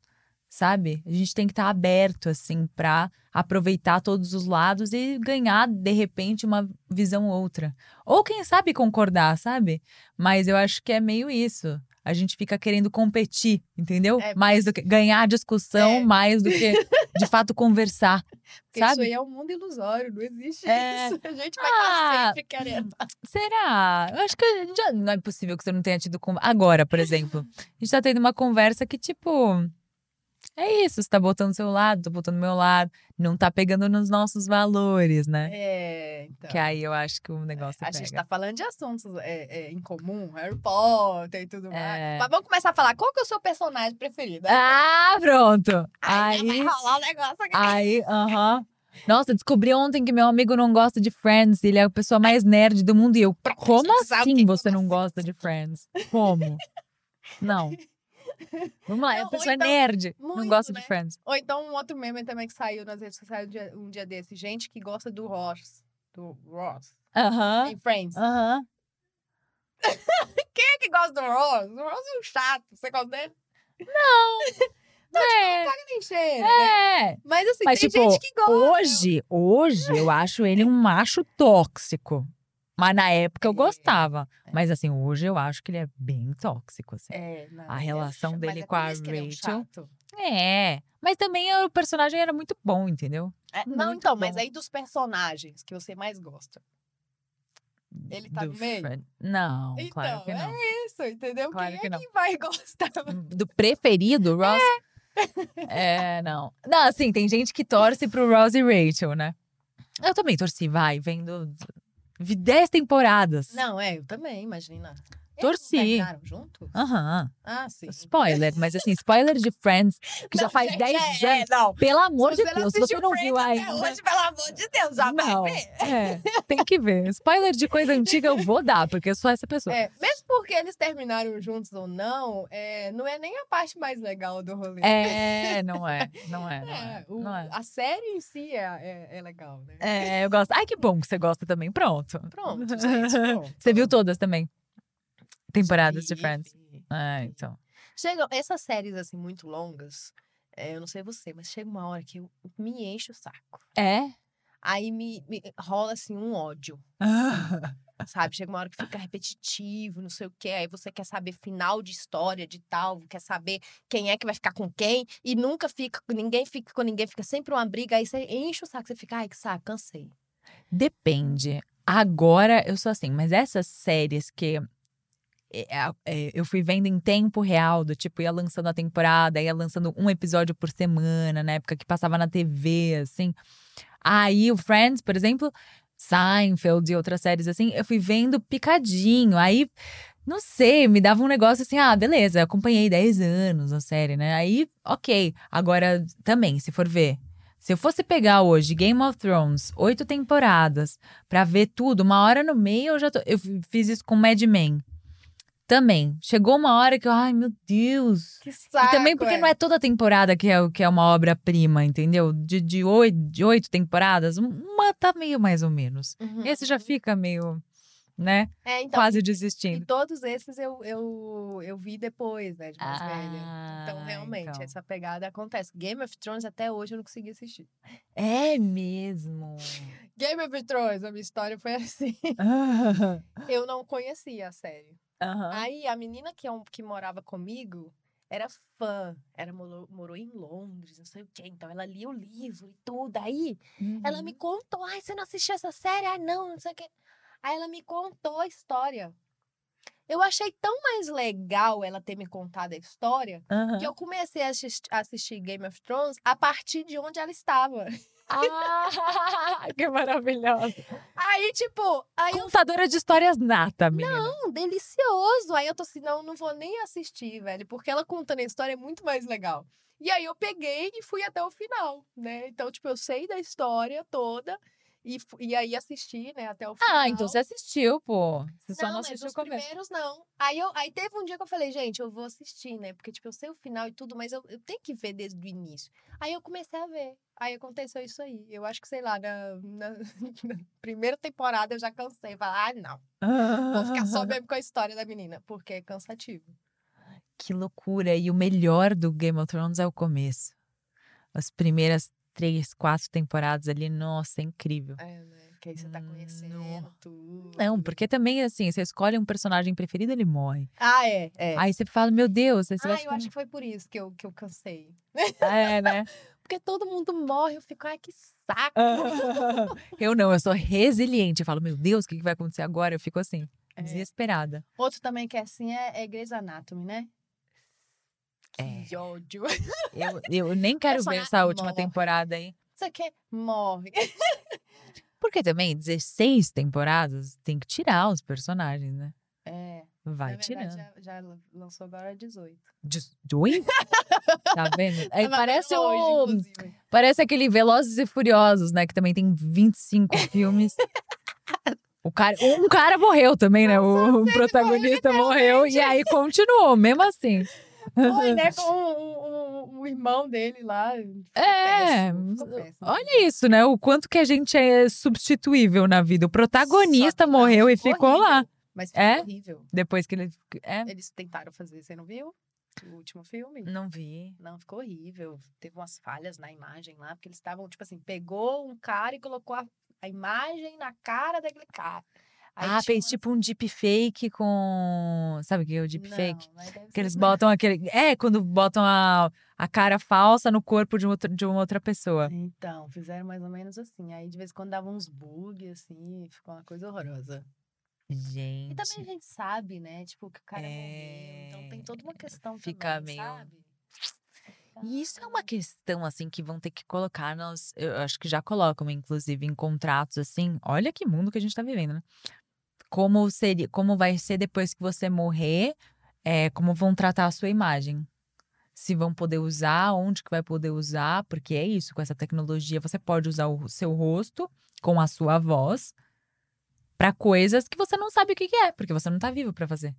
Sabe? A gente tem que estar aberto, assim, pra aproveitar todos os lados e ganhar, de repente, uma visão outra. Ou quem sabe concordar, sabe? Mas eu acho que é meio isso. A gente fica querendo competir, entendeu? É, mais do que ganhar a discussão, É. mais do que de fato conversar. Porque isso sabe? aí é um mundo ilusório, não existe É. isso. A gente vai estar Ah. sempre querendo. Será? Eu acho que já- não é possível que você não tenha tido agora, por exemplo. A gente tá tendo uma conversa que tipo é isso, você tá botando do seu lado, tô botando do meu lado, não tá pegando nos nossos valores, né? É, então. Que aí eu acho que o negócio A pega. gente tá falando de assuntos é, é, em comum, Harry Potter e tudo É. mais. Mas vamos começar a falar qual que é o seu personagem preferido. Ah, pronto. Aí, Aí, vai rolar um negócio aqui. aí, aham. Nossa, descobri ontem que meu amigo não gosta de Friends. Ele é a pessoa mais nerd do mundo. E eu, como assim você não gosta de Friends? Como? Não. Vamos lá, Não, a pessoa então, é nerd, não muito, gosta né? de Friends. Ou então um outro meme também que saiu nas redes sociais um dia, um dia desse. Gente que gosta do Ross. Do Ross. Aham, Em Friends. aham. Quem é que gosta do Ross? O Ross é um chato. Você gosta dele? É, Caga nem cheira, né? é. Mas assim, Mas, tem tipo, gente que gosta. Hoje, hoje, eu acho ele um macho tóxico. Mas na época eu É. gostava. É. Mas assim, hoje eu acho que ele é bem tóxico, assim. É, não, A é relação chato, dele mas é com a é um Rachel. chato. É. Mas também o personagem era muito bom, entendeu? É, não, Muito então, mas bom. aí dos personagens que você mais gosta. Ele tá Do no meio? Fred- Não, Então, claro que não. é isso, entendeu? Claro Quem que é não. que vai gostar? Do preferido, Ross? É. não. Não, assim, tem gente que torce pro Ross e Rachel, né? Eu também torci, vai, vendo. Vi 10 temporadas. Não, é, eu também, imagina. Torci. Eles juntos? Aham. Ah, sim. Spoiler, mas assim, spoiler de Friends, que já Não, faz gente, 10 é, anos. não. Pelo amor de Deus, se você não viu Friends ainda. Hoje, pelo amor de Deus, já Não, vai ver. é, tem que ver. Spoiler de coisa antiga eu vou dar, porque eu sou essa pessoa. É, mesmo porque eles terminaram juntos ou não, é, não é nem a parte mais legal do rolê. É, não é, não é, não é. É, o- Não é. A série em si é, é, é legal, né? É, eu gosto. Ai, que bom que você gosta também. Pronto. Pronto, gente, pronto. Você viu todas também? Temporadas de Friends. Ah, então. Chegam essas séries assim muito longas, é, eu não sei você, mas chega uma hora que eu, me enche o saco. É? Aí me, me rola assim um ódio, sabe? Chega uma hora que fica repetitivo, não sei o quê. Aí você quer saber final de história de tal, quer saber quem é que vai ficar com quem, e nunca fica, ninguém fica com ninguém, fica sempre uma briga. Aí você enche o saco, você fica, ai, que saco, cansei. Depende. Agora eu sou assim, mas essas séries que eu fui vendo em tempo real, do tipo, ia lançando a temporada, ia lançando um episódio por semana, na época que passava na TV, assim. Aí o Friends, por exemplo, Seinfeld e outras séries assim, eu fui vendo picadinho. Aí, não sei, me dava um negócio assim, ah, beleza, acompanhei 10 anos a série, né? Aí, ok. Agora, também, se for ver, Se eu fosse pegar hoje Game of Thrones, oito temporadas, pra ver tudo, uma hora no meio eu já tô. Eu fiz isso com Mad Men. Também. Chegou uma hora que eu, ai meu Deus. Que saco, e também porque não é toda temporada que é, que é uma obra-prima, entendeu? De, de, oito, de oito temporadas, uma tá meio mais ou menos. Uhum. Esse já fica meio, né? É, então, Quase E desistindo. todos esses eu, eu, eu vi depois, né, de mais velha. Então, Ah, realmente, então. essa pegada acontece. Game of Thrones, até hoje, eu não consegui assistir. É mesmo. Game of Thrones, a minha história foi assim. Eu não conhecia a série. Aham. Aí, a menina que, é que morava comigo era fã. Era, morou, morou em Londres, não sei o quê. Então, ela lia o livro e tudo. Aí, ela Uhum. me contou. Ai, você não assistiu essa série? Ah, não, não sei o quê. Aí, ela me contou a história. Eu achei tão mais legal ela ter me contado a história Aham. que eu comecei a assistir Game of Thrones a partir de onde ela estava. Ah, que maravilhosa. Aí, tipo, aí eu Contadora de histórias nata, menina. Não, delicioso. Aí eu tô assim, não, não vou nem assistir, velho, porque ela contando a história é muito mais legal. E aí eu peguei e fui até o final, né? Então, tipo, eu sei da história toda e, e aí assisti, né, até o final. Ah, então você assistiu, pô. Você só não, não assistiu os o começo. primeiros não. Aí, eu, aí teve um dia que eu falei, gente, eu vou assistir, né? Porque, tipo, eu sei o final e tudo, mas eu, eu tenho que ver desde o início. Aí eu comecei a ver. Aí aconteceu isso aí. Eu acho que, sei lá, na, na- na primeira temporada eu já cansei. Falei, ah, não. Vou ficar só mesmo com a história da menina, porque é cansativo. Que loucura. E o melhor do Game of Thrones é o começo. As primeiras três, quatro temporadas ali, nossa, é incrível. É, né? Que aí você tá conhecendo não. tudo. Não, porque também, assim, você escolhe um personagem preferido, ele morre. Ah, é, é. Aí você fala, meu Deus, aí você ah, vai eu acho que foi por isso que eu, que eu cansei. É, né? Porque todo mundo morre, eu fico, ai, que saco. eu não, eu sou resiliente. Eu falo, meu Deus, o que que vai acontecer agora? Eu fico assim, É. desesperada. Outro também que é assim é, é Grey's Anatomy, né? É. Que ódio. Eu, eu nem quero ver essa última morre. temporada aí. Você quer? Morre. Porque também 16 temporadas tem que tirar os personagens, né? É. Vai verdade, tirando. já, já lançou agora 18. 18? tá vendo? Aí Tava parece o. Parece aquele Velozes e Furiosos, né? Que também tem 25 filmes. O cara, um cara morreu também, né? O, protagonista morreu e aí continuou, mesmo assim. Foi, né? Com o, o- o irmão dele lá. É, péssimo, olha isso, né? O quanto que a gente é substituível na vida. O protagonista morreu e ficou horrível. lá. Mas ficou É? horrível. Depois que ele. É, Eles tentaram fazer, você não viu? O último filme? não vi. Não, ficou horrível. Teve umas falhas na imagem lá, porque eles estavam, tipo assim, pegou um cara e colocou a, a imagem na cara daquele cara. Aí ah, fez tipo um deepfake com. Sabe o que é o deepfake? Não, deve Que eles botam aquele. É, quando botam a, a cara falsa no corpo de, outra de uma outra pessoa. Então, fizeram mais ou menos assim. Aí de vez em quando davam uns bugs, assim, ficou uma coisa horrorosa. E Gente. também a gente sabe, né? Tipo, que o cara morreu. Então tem toda uma questão fica também, meio- sabe? E isso é uma questão, assim, que vão ter que colocar nos. Eu acho que já colocam, inclusive, em contratos, assim. Olha que mundo que a gente tá vivendo, né? Como, seria, como vai ser depois que você morrer, é, como vão tratar a sua imagem. Se vão poder usar, onde que vai poder usar, porque é isso, com essa tecnologia, você pode usar o seu rosto com a sua voz para coisas que você não sabe o que que é, porque você não tá vivo para fazer.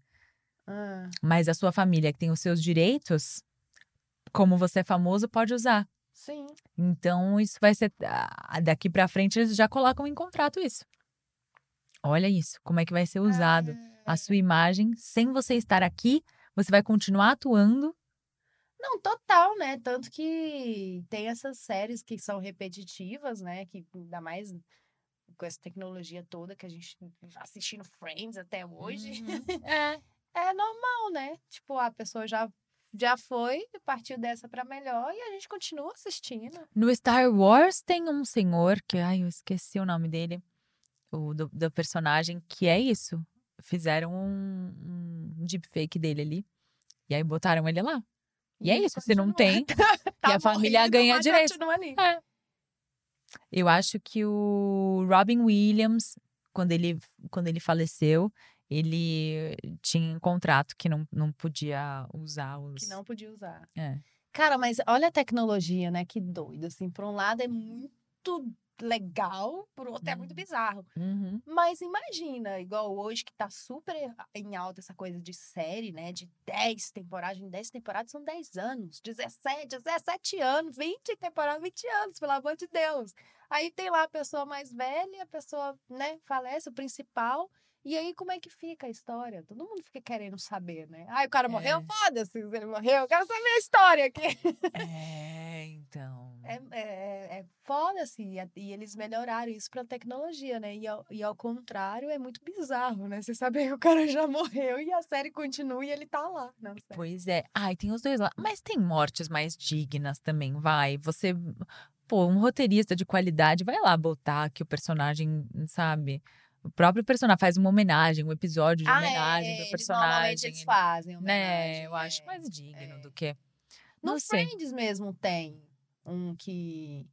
Ah, Mas a sua família que tem os seus direitos, como você é famoso, pode usar. sim. Então, isso vai ser. ah, Daqui pra frente, eles já colocam em contrato isso. Olha isso, como é que vai ser usado. Ah, A sua imagem, sem você estar aqui, você vai continuar atuando. Não, total, né? Tanto que tem essas séries que são repetitivas, né? Que ainda mais com essa tecnologia toda que a gente tá assistindo Friends até hoje. É. É normal, né? Tipo, a pessoa já, já foi, partiu dessa pra melhor e a gente continua assistindo. No Star Wars tem um senhor, que ai, eu esqueci o nome dele, o do, do personagem, que é isso. Fizeram um, um deepfake dele ali. E aí botaram ele lá. E é isso, se não tem, e a família morrendo, ganha mas direito. ali. Eu acho que o Robin Williams, quando ele, quando ele faleceu, ele tinha um contrato que não, não podia usar os. Que não podia usar. É. Cara, mas olha a tecnologia, né? Que doido. Assim, por um lado é muito legal, por outro é muito Uhum. bizarro. Uhum. Mas imagina, igual hoje que tá super em alta essa coisa de série, né? De 10 temporadas, em 10 temporadas são 10 anos, 17, 17 anos, 20 temporadas, 20 anos, pelo amor de Deus. Aí tem lá a pessoa mais velha, a pessoa, né, falece, o principal. E aí, como é que fica a história? Todo mundo fica querendo saber, né? Ai, o cara morreu? É. Foda-se, ele morreu. Eu quero saber a história aqui. É, então. É, é, é foda, assim, e e eles melhoraram isso pra tecnologia, né? E ao, e ao contrário, é muito bizarro, né? Você saber que o cara já morreu e a série continua e ele tá lá na série. Pois é. Ai, tem os dois lá. Mas tem mortes mais dignas também, vai. Você. Pô, um roteirista de qualidade vai lá botar que o personagem, sabe? O próprio personagem faz uma homenagem, um episódio de homenagem do Ah, é, eles, normalmente personagem. eles fazem né? homenagem, Eu acho é. mais digno é. do que. No Não sei. Friends mesmo tem um que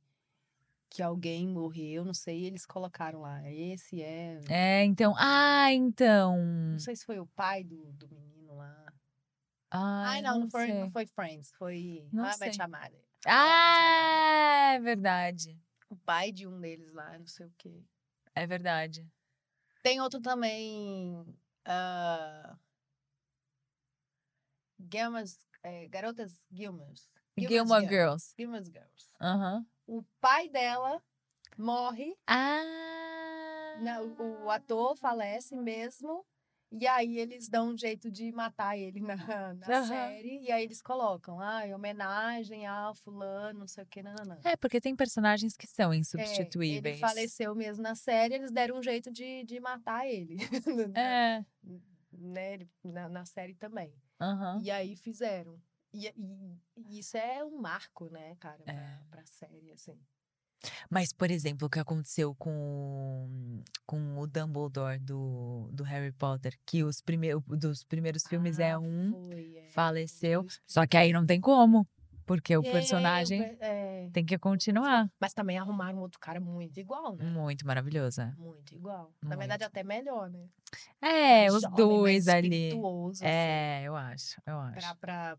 que alguém morreu, não sei, eles colocaram lá. Esse é, É, então. Ah, então. não sei se foi o pai do, do menino lá. Ai, Ai, não, não, foi, sei. não foi Friends, foi Não Met. Your Mother. Ah, é verdade. O pai de um deles lá, não sei o quê. É verdade. Tem outro também. ah, Gilmas, é, Garotas Gilmers. Gilmore Girls. Gilmore Girls. Aham. O pai dela morre, Ah. né, o, o ator falece mesmo. E aí eles dão um jeito de matar ele na, na Aham. série. E aí eles colocam, ah, em homenagem ao fulano, não sei o que, não, não. É, porque tem personagens que são É, insubstituíveis. ele faleceu mesmo na série, eles deram um jeito de, de matar ele. É. né, na, na série também. aham. E aí fizeram. E, e- e isso é um marco, né, cara, pra, É. pra série, assim. Mas, por exemplo, o que aconteceu com, com o Dumbledore do, do Harry Potter, que os primeiros dos primeiros filmes é Ah, um, foi, é, faleceu. só que aí não tem como, porque o É, personagem pe- é. tem que continuar. Mas também arrumaram outro cara muito igual, né? Muito maravilhosa. Muito igual. Na verdade, até melhor, né? É, os jovem, dois ali. assim. É, eu acho, eu acho. para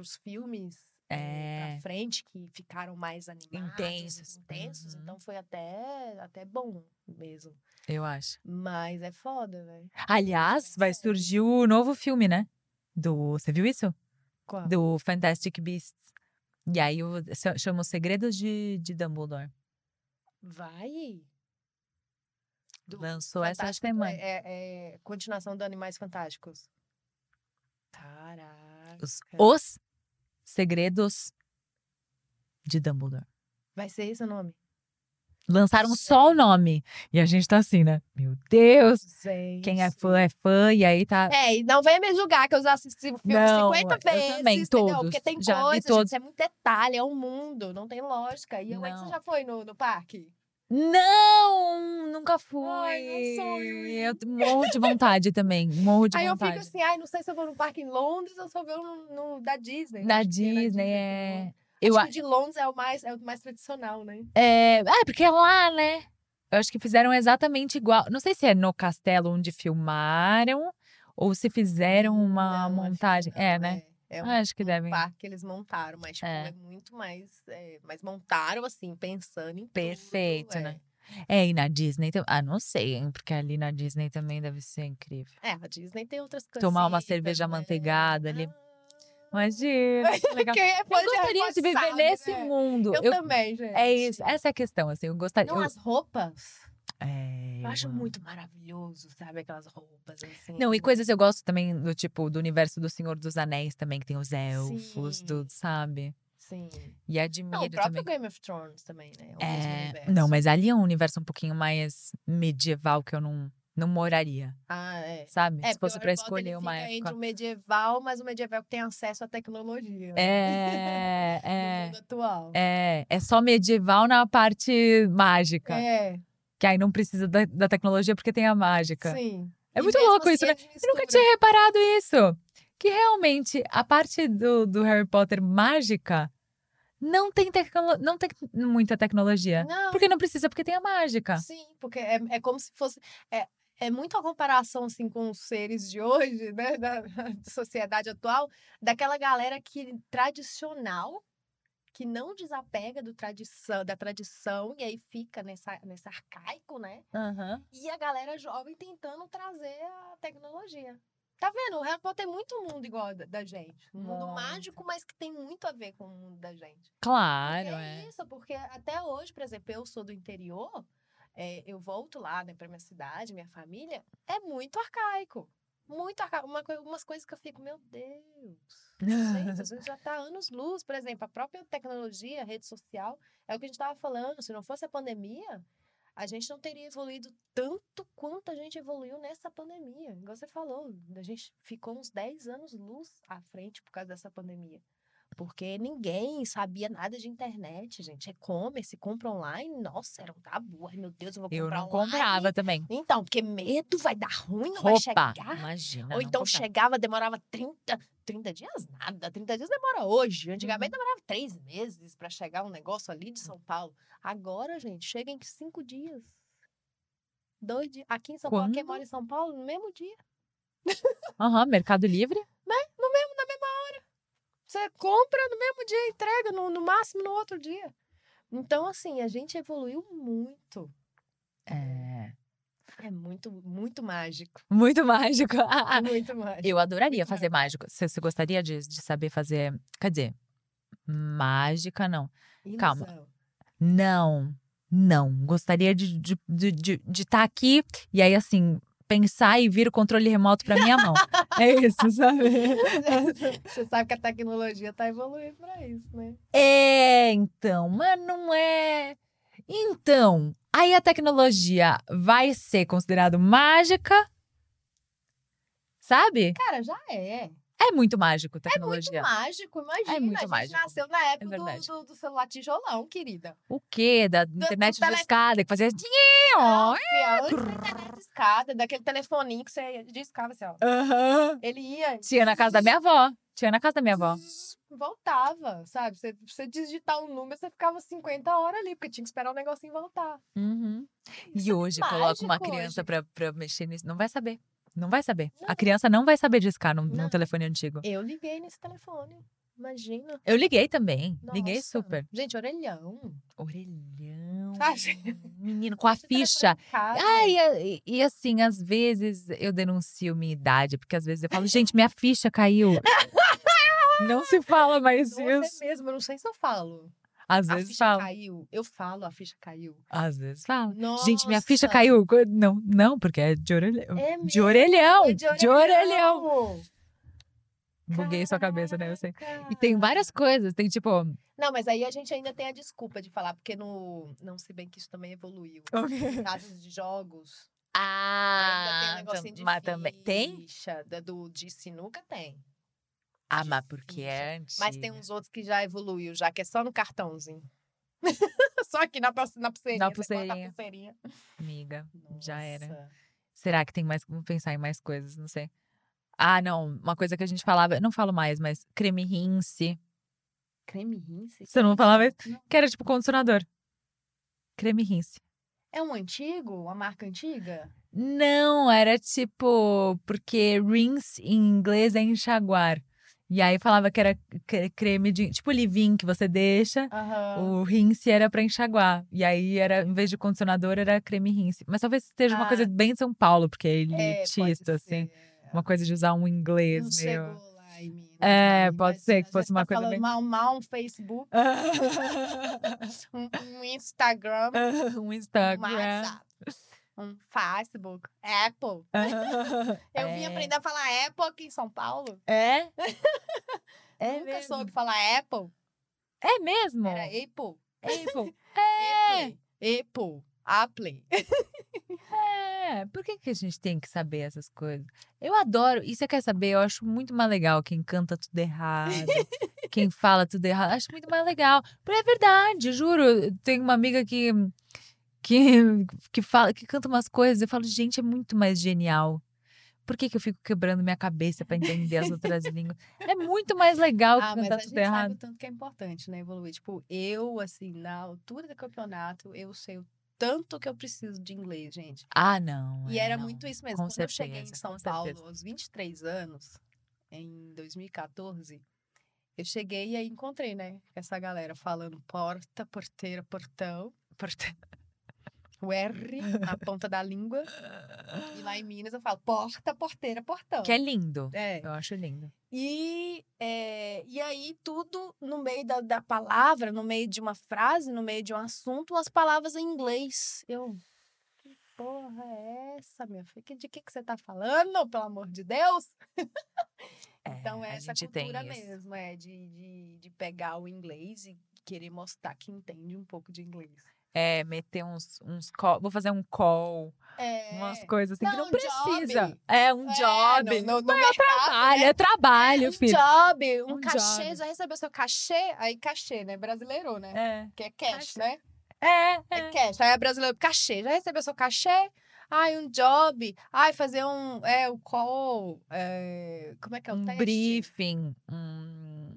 os filmes É. é. pra frente que ficaram mais animados, Intensos. intensos Uhum. então foi até, até bom mesmo. Eu acho. Mas é foda, velho. Aliás, vai sério. surgir o novo filme, né? Do. Você viu isso? Qual? Do Fantastic Beasts. E aí chama Os Segredos de, de Dumbledore. Vai. Do Lançou essa Fantástico, semana. É, é- é continuação do Animais Fantásticos. Caraca. Os, os Segredos de Dumbledore. Vai ser esse o nome? Lançaram só o nome. E a gente tá assim, né? Meu Deus! Gente. Quem é fã é fã. E aí tá. É, e não venha me julgar que eu já assisti o filme Não, 50 eu vezes, também, entendeu? todos. Porque tem Já coisa, todos. gente, isso é muito detalhe, é um mundo, não tem lógica. E onde Não. você já foi no, no parque? Não! Nunca fui! Ai, meu sonho, eu morro de vontade também. Morro de Aí eu vontade. fico assim, ai, não sei se eu vou no parque em Londres ou se eu vou no, no da Disney. Da Acho que é Disney, é. tem. Eu, Acho que o de Londres é o mais, é o mais tradicional, né? é, ah, porque é lá, né? Eu acho que fizeram exatamente igual. Não sei se é no castelo onde filmaram ou se fizeram uma Não, montagem. não, é, né? É, é um, Acho que um devem. parque que eles montaram, mas tipo, É. é, muito mais. É, mas montaram assim, pensando em tudo, Perfeito, é. né? É, e na Disney também. Ah, não sei, hein? Porque ali na Disney também deve ser incrível. É, a Disney tem outras coisas. Tomar uma cerveja amanteigada ali. Imagina, que legal. É Eu gostaria de viver sabe, nesse né? mundo. Eu, Eu- também, gente. é isso, essa é a questão, assim, eu gostaria. Não, eu- as roupas. É, Eu acho muito maravilhoso, sabe? Aquelas roupas, assim. Não, e coisas eu gosto também do tipo do universo do Senhor dos Anéis também, que tem os elfos, Sim. do, sabe? Sim. E admiro Não, o próprio também. Game of Thrones também, né? É o É, não, mas ali é um universo um pouquinho mais medieval que eu não, não moraria, Ah, é. sabe? É, Se fosse Potter, escolher uma época. entre o medieval, mas o medieval que tem acesso à tecnologia. né? É, No é, mundo atual. é, é só medieval na parte mágica, É, que aí não precisa da, da tecnologia porque tem a mágica. sim. É E muito louco assim, isso, né? eles Eu nunca misturam. tinha reparado isso. Que realmente a parte do, do Harry Potter mágica não tem, tecno, não tem muita tecnologia. Não, Porque não precisa, porque tem a mágica. sim, porque é, é como se fosse. É, é muito a comparação assim com os seres de hoje, né, da, da sociedade atual, daquela galera que tradicional que não desapega do tradição, da tradição e aí fica nessa, nesse arcaico, né? Aham. E a galera jovem tentando trazer a tecnologia. Tá vendo? O Harry Potter é muito mundo igual da, da gente. Um mundo mágico, mas que tem muito a ver com o mundo da gente. Claro, Porque é. é isso, porque até hoje, por exemplo, eu sou do interior, é, eu volto lá, né, pra minha cidade, minha família, é muito arcaico. Muito. Uma, umas coisas que eu fico, meu Deus. Gente, às vezes já tá anos luz. Por exemplo, a própria tecnologia, a rede social, é o que a gente tava falando. Se não fosse a pandemia, a gente não teria evoluído tanto quanto a gente evoluiu nessa pandemia. Igual você falou, a gente ficou uns 10 anos luz à frente por causa dessa pandemia. Porque ninguém sabia nada de internet, gente. E-commerce, compra online, nossa, era um tabu. Ai, meu Deus, eu vou Eu comprar não online. comprava também. Então, porque medo vai dar ruim, não vai Roupa. chegar. Imagina. Ou então comprava. chegava, demorava 30, 30 dias nada. 30 dias demora hoje. Antigamente Uhum. demorava três meses para chegar um negócio ali de São Paulo. Agora, gente, chega em cinco dias. Dois dias. Aqui em São Paulo, quem Quando? mora em São Paulo, no mesmo dia. Aham, Mercado Livre. No mesmo, na mesma hora. Você compra no mesmo dia, entrega no, no máximo no outro dia. Então, assim, a gente evoluiu muito. É. É muito, muito mágico. Muito mágico. Muito mágico. Eu adoraria Muito fazer mágico. Você, você gostaria de, de saber fazer. Quer dizer, mágica não. calma. Ilusão. Não, não. Gostaria de estar de, de, de, de tá aqui e aí, assim, pensar e vir o controle remoto pra minha mão. é isso, sabe? Você sabe que a tecnologia tá evoluindo para isso, né? É, então, mas não é. Então, aí a tecnologia vai ser considerado mágica? Sabe? Cara, já é. É muito mágico É tecnologia. muito mágico, imagina. muito a gente mágico. nasceu na época do, verdade. do, do celular tijolão, querida. O quê? Da internet tele- de escada que fazia. Não, fia, antes da internet de escada, daquele telefoninho que você discava assim, ó. Ele ia. Tinha na casa da minha avó. Tinha na casa da minha avó. Voltava, sabe? Você, você digitar um número, você ficava 50 horas ali, porque tinha que esperar o negocinho voltar. Uhum. E é hoje, coloca uma criança hoje. pra, pra mexer nisso. Não vai saber. Não vai saber. Não. A criança não vai saber discar num, num Não. telefone antigo. Eu liguei nesse telefone. Imagina. Eu liguei também. Liguei Nossa. super. Gente, orelhão. Orelhão. Sabe? Menino, com a ficha. casa. Ai, e, e assim, às vezes eu denuncio minha idade, porque às vezes eu falo, gente, minha ficha caiu. Não se fala mais Você isso. mesmo, eu não sei se eu falo. Às a vezes ficha falo. caiu. Eu falo, a ficha caiu. Às vezes falo. Nossa. Gente, minha ficha caiu. Não, não, porque é de orelhão. É de orelhão. é De orelhão. orelhão. Buguei sua cabeça, né? Eu sei. E tem várias coisas. Tem tipo. Não, mas aí a gente ainda tem a desculpa de falar, porque no. Não se bem que isso também evoluiu. Em casos de jogos. ainda tem um Ah, negocinho de mas também. Tem? ficha, Do, de sinuca tem. Ah, mas porque é. Mas tem uns outros que já evoluiu, já que é só no cartãozinho. só aqui na, na pulseirinha. Na pulseirinha. pulseirinha. Amiga, já era. Nossa. Será que tem mais. Vamos pensar em mais coisas, não sei. Ah, não. Uma coisa que a gente falava, eu não falo mais, mas creme rinse. Creme rinse? Você não falava isso? Não. Que era tipo condicionador. Creme rinse. É um antigo? Uma marca antiga? Não, era tipo. Porque rinse em inglês é enxaguar. E aí falava que era cre- creme de. Tipo leave-in que você deixa. Aham. O rinse era pra enxaguar. E aí era, em vez de condicionador, era creme rinse. Mas talvez esteja uma Ah. coisa bem de São Paulo, porque é É, elitista, assim. ser. Uma coisa de usar um inglês Não meio. chegou. É, né? pode ser que fosse uma tá coisa falando bem- mal, mal um Facebook, um, um Instagram, um um Instagram. WhatsApp, um Facebook, Apple. Eu vim É. aprender a falar Apple aqui em São Paulo. É? É Nunca mesmo. soube falar Apple. É mesmo? Era Apple. Apple. É. Apple. Apple. Apple. É, por que, que a gente tem que saber essas coisas? Eu adoro, e você quer saber? Eu acho muito mais legal quem canta tudo errado, quem fala tudo errado. Acho muito mais legal. Porque é verdade, juro. Tem uma amiga que, que, que, fala, que canta umas coisas. Eu falo, gente, é muito mais genial. Por que, que eu fico quebrando minha cabeça pra entender as outras línguas? É muito mais legal que Ah, mas cantar a gente tudo errado. sabe o tanto que é importante, né, evoluir. Tipo, eu, assim, na altura do campeonato, eu sei o tanto que eu preciso de inglês, gente. Ah, não. E é, era não. muito isso mesmo. Com Quando eu cheguei em certeza, São Paulo certeza. aos 23 anos, em 2014, eu cheguei e aí encontrei, né, essa galera falando porta, porteira, portão, porte- o R na ponta da língua. E lá em Minas eu falo porta, porteira, portão. Que é lindo. É. Eu acho lindo. E, é, e aí, tudo no meio da, da palavra, no meio de uma frase, no meio de um assunto, as palavras em inglês. Eu. Que porra é essa, minha filha? De que, que você tá falando, pelo amor de Deus? então, É, é a essa cultura mesmo, é de, de, de pegar o inglês e querer mostrar que entende um pouco de inglês. É, meter uns, uns call. Vou fazer um call, É. umas coisas assim que Não, não um precisa. job. É um É, job. no- no- no Mas é mercado, trabalho, né? é trabalho, um filho. job, um, Um cachê, job. já recebeu seu cachê? Aí cachê, né? Brasileiro, né? É. Que é cash, Cachê. né? É, É é. cash. Aí é brasileiro, cachê. Já recebeu seu cachê? Ai, um job. Ai, fazer um. É, o call. é, como é que é o Um teste? briefing, um,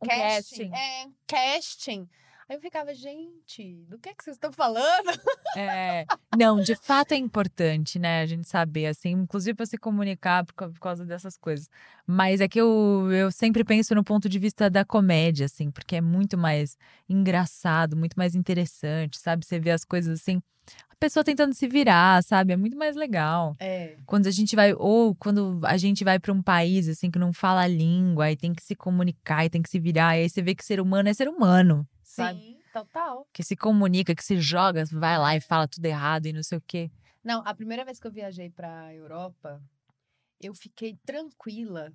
um Casting. casting. É, casting. Aí eu ficava, gente, do que, é que vocês estão falando? É, não, de fato é importante, né? A gente saber, assim, inclusive para se comunicar por, por causa dessas coisas. Mas é que eu, eu sempre penso no ponto de vista da comédia, assim, porque é muito mais engraçado, muito mais interessante, sabe? Você vê as coisas assim, a pessoa tentando se virar, sabe? É muito mais legal. É. Quando a gente vai, ou quando a gente vai para um país, assim, que não fala a língua e tem que se comunicar e tem que se virar, e aí você vê que ser humano é ser humano. Sabe? Sim, total. que se comunica, que se joga, vai lá e fala tudo errado e não sei o quê. Não, a primeira vez que eu viajei pra Europa, eu fiquei tranquila.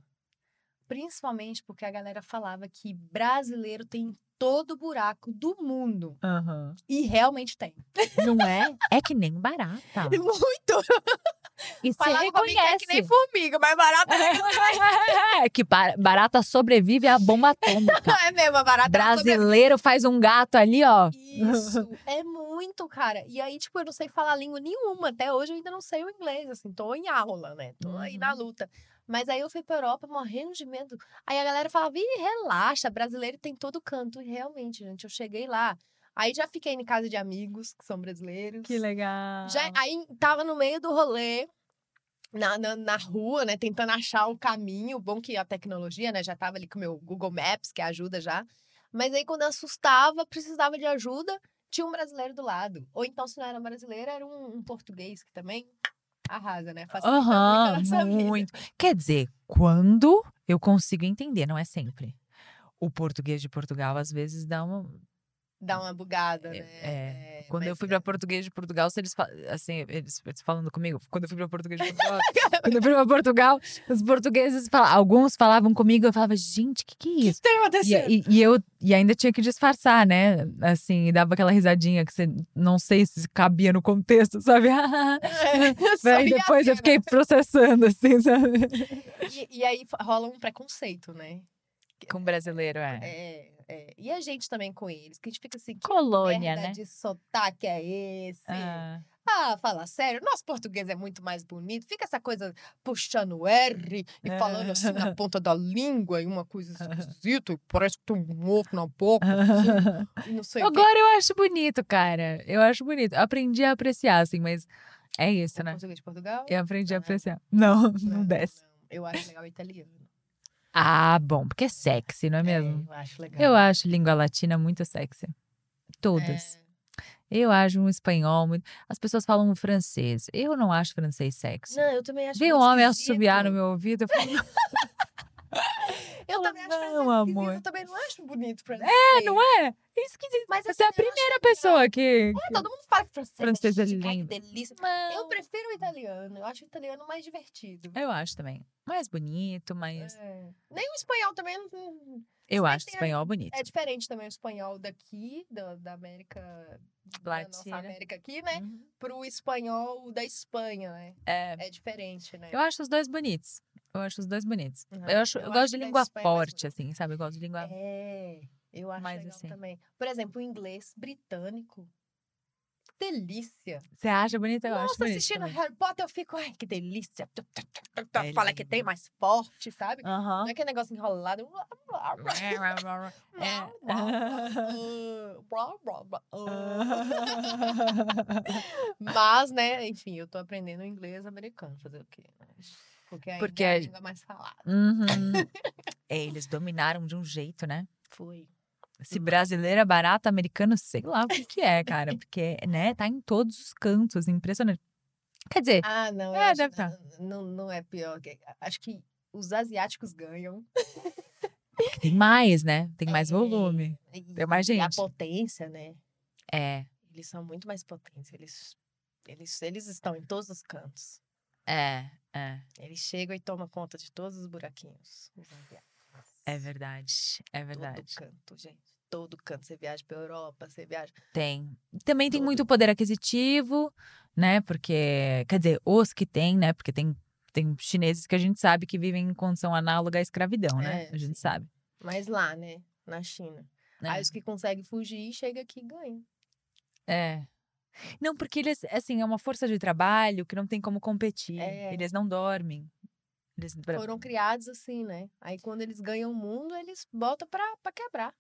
Principalmente porque a galera falava que brasileiro tem todo buraco do mundo. E realmente tem. Não é? É que nem barata. Muito! E você que é reconhece. que nem formiga, mas barata É que ba- barata sobrevive à bomba atômica. é mesmo, a barata. Brasileiro faz um gato ali, ó. Isso, é muito, cara. E aí, tipo, eu não sei falar língua nenhuma. Até hoje eu ainda não sei o inglês, assim. Tô em aula, né? Tô aí na Uhum. luta. Mas aí eu fui pra Europa morrendo de medo. Aí a galera falava, ih, relaxa, brasileiro tem todo canto. E realmente, gente, eu cheguei lá. Aí já fiquei em casa de amigos que são brasileiros. legal. Já, aí tava no meio do rolê, na, na, na rua, né? Tentando achar o caminho. Bom que a tecnologia, né? Já tava ali com o meu Google Maps, que ajuda já. Mas aí quando eu assustava, precisava de ajuda, tinha um brasileiro do lado. Ou então, se não era brasileiro, era um, um português que também arrasa, né? Facilita muito nossa vida. muito. Quer dizer, quando eu consigo entender, não é sempre. O português de Portugal, às vezes, dá uma, Dá uma bugada, É, né? é. Quando eu fui é- pra português de Portugal, se eles, assim, eles, eles falando comigo, quando eu fui pra português de Portugal, quando eu fui pra Portugal, os portugueses, fala- alguns falavam comigo, eu falava, gente, o que, que é isso? Tem E, acontecendo. e, e eu e ainda tinha que disfarçar, né? Assim, e dava aquela risadinha que você não sei se cabia no contexto, sabe? Só Aí depois eu fiquei processando, assim, sabe? E, e aí rola um preconceito, né? Com brasileiro, é. É, é. E a gente também com eles, que a gente fica assim, que Colônia, merda né? de sotaque é esse? Ah, Ah, fala sério, nosso português é muito mais bonito. Fica essa coisa puxando R e falando assim na ponta da língua e uma coisa esquisita, parece que tem um ovo na boca, assim, não sei. Agora eu acho bonito, cara. Eu acho bonito. Aprendi a apreciar, assim, mas é isso, né? português de Portugal? Eu aprendi a Não. apreciar. Não, não desce. não. Eu acho legal o italiano. Ah, bom, porque é sexy, não é É, mesmo? eu acho legal. Eu acho língua latina muito sexy. Todas. É. Eu acho um espanhol muito. As pessoas falam um francês. Eu não acho francês sexy. Não, eu também acho Vi um homem assobiar no meu ouvido. Eu falo, Eu também acho Não, esquisito, amor. Eu também não acho bonito francês. é, não é? É esquisito. Mas Você é a assim, acho primeira legal. pessoa que. É, todo mundo fala que francês, Francês é ai, que lindo. delícia. Não. Eu prefiro o italiano. Eu acho o italiano mais divertido. Eu acho também. Mais bonito, mais. É. Nem o espanhol também. não- Eu bem acho que tem a- espanhol bonito. É diferente também o espanhol daqui, da, da América. Da nossa Latina. América aqui, né? Uhum. Pro espanhol da Espanha, né? É. É diferente, né? Eu acho os dois bonitos. Eu acho os dois bonitos. Uhum. Eu, acho, eu, Eu gosto acho de língua é forte, bonito. assim, sabe? Eu gosto de língua. É, eu acho Mais assim. também. Por exemplo, o inglês britânico. delícia. Você acha bonito? Eu acho Nossa, bonito assistindo também. Harry Potter, eu fico, ai, que delícia. É Fala que tem lindo. mais forte, sabe? Aham. Não é aquele negócio enrolado. Mas, né, enfim, eu tô aprendendo inglês americano, fazer o quê? Porque Porque é a língua mais falada. Uhum. É, Eles dominaram de um jeito, né? Foi. Se brasileiro é barato, americano, sei lá o que, é, cara. Porque, né, tá em todos os cantos, impressionante. Quer dizer, Ah, não, É, deve tá. não, não é pior. Acho que os asiáticos ganham. tem mais, né? Tem mais É, volume. E, Tem mais e a gente. potência, né? É, Eles são muito mais potentes. Eles, eles, eles estão em todos os cantos. é, é. Eles chegam e tomam conta de todos os buraquinhos. os. É verdade. É verdade. Todo canto, gente. Todo canto. Você viaja pra Europa, você viaja. Tem. Também tem Todo. muito poder aquisitivo, né? Porque, quer dizer, os que tem, né? Porque tem, tem chineses que a gente sabe que vivem em condição análoga à escravidão, né? É, a gente sim. sabe. Mas lá, né? Na China. né? Aí os que conseguem fugir, chega aqui e ganha. É. Não, porque eles, assim, é uma força de trabalho que não tem como competir. É. Eles não dormem. Eles, Foram criados assim, né? Aí quando eles ganham o mundo, eles botam pra, pra quebrar.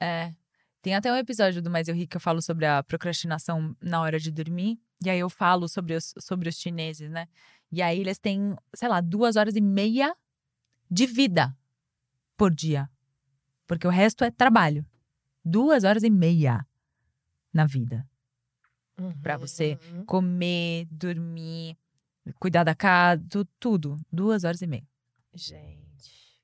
É. Tem até um episódio do Mais Eu Ri que eu falo sobre a procrastinação na hora de dormir. E aí eu falo sobre os, sobre os chineses, né? E aí eles têm, sei lá, duas horas e meia de vida por dia. Porque o resto é trabalho. Duas horas e meia na vida. Pra você Uhum. Comer, dormir, cuidar da casa, tu- tudo. Duas horas e meia. Gente,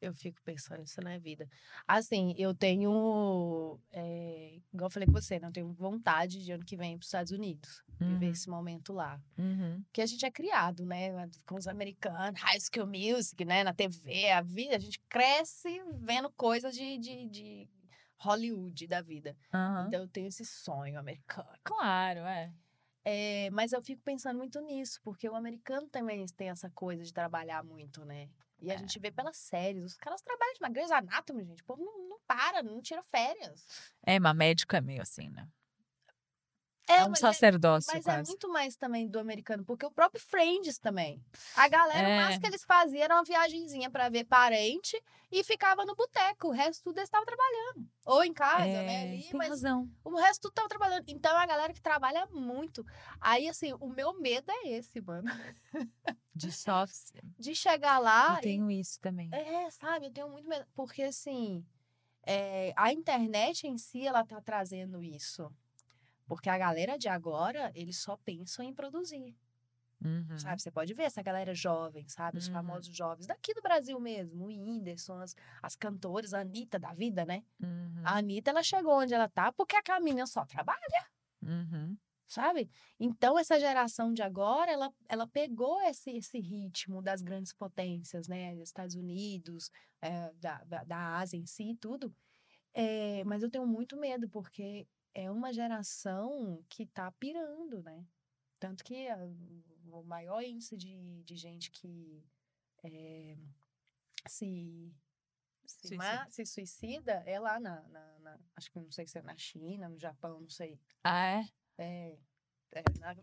eu fico pensando isso na vida. Assim, eu tenho, é, igual eu falei com você, né? Eu tenho vontade de ano que vem para os Estados Unidos, viver Uhum. esse momento lá. Uhum. Porque a gente é criado, né? Com os americanos, High School Music, né? Na TV, a vida, a gente cresce vendo coisas de, de, de Hollywood da vida. Aham. Então eu tenho esse sonho americano. Claro, é. É, mas eu fico pensando muito nisso, porque o americano também tem essa coisa de trabalhar muito, né? E a É. gente vê pelas séries, os caras trabalham demais. Grey's Anatomy, gente, o povo não, não para, não tira férias. É, mas médico é meio assim, né? É, É, um mas sacerdócio Mas é quase. muito mais também do americano, porque o próprio Friends também. A galera, o É. máximo que eles faziam era uma viagenzinha pra ver parente e ficava no boteco. O resto tudo eles estavam trabalhando. Ou em casa, né? É, Ali, tem mas razão. o resto tudo tava trabalhando. Então é a galera que trabalha muito. Aí, assim, o meu medo é esse, mano. De soft. De chegar lá eu tenho isso também. É, sabe, eu tenho muito medo. Porque, assim, é, a internet em si, ela tá trazendo isso. Porque a galera de agora, eles só pensam em produzir, Uhum. sabe? Você pode ver essa galera jovem, sabe? Os Uhum. famosos jovens daqui do Brasil mesmo. O Whindersson, as, as cantoras, a Anitta da vida, né? Uhum. A Anitta, ela chegou onde ela tá porque a Caminha só trabalha, Uhum. sabe? Então, essa geração de agora, ela, ela pegou esse, esse ritmo das grandes potências, né? Dos Estados Unidos, é, da, da, da Ásia em si e tudo. É, mas eu tenho muito medo, porque é uma geração que tá pirando, né? Tanto que ah, o maior índice de, de gente que é, se, se, Suicida. ma- se suicida é lá na, na- na- Acho que não sei se é na China, no Japão, não sei. Ah, é? É, é na,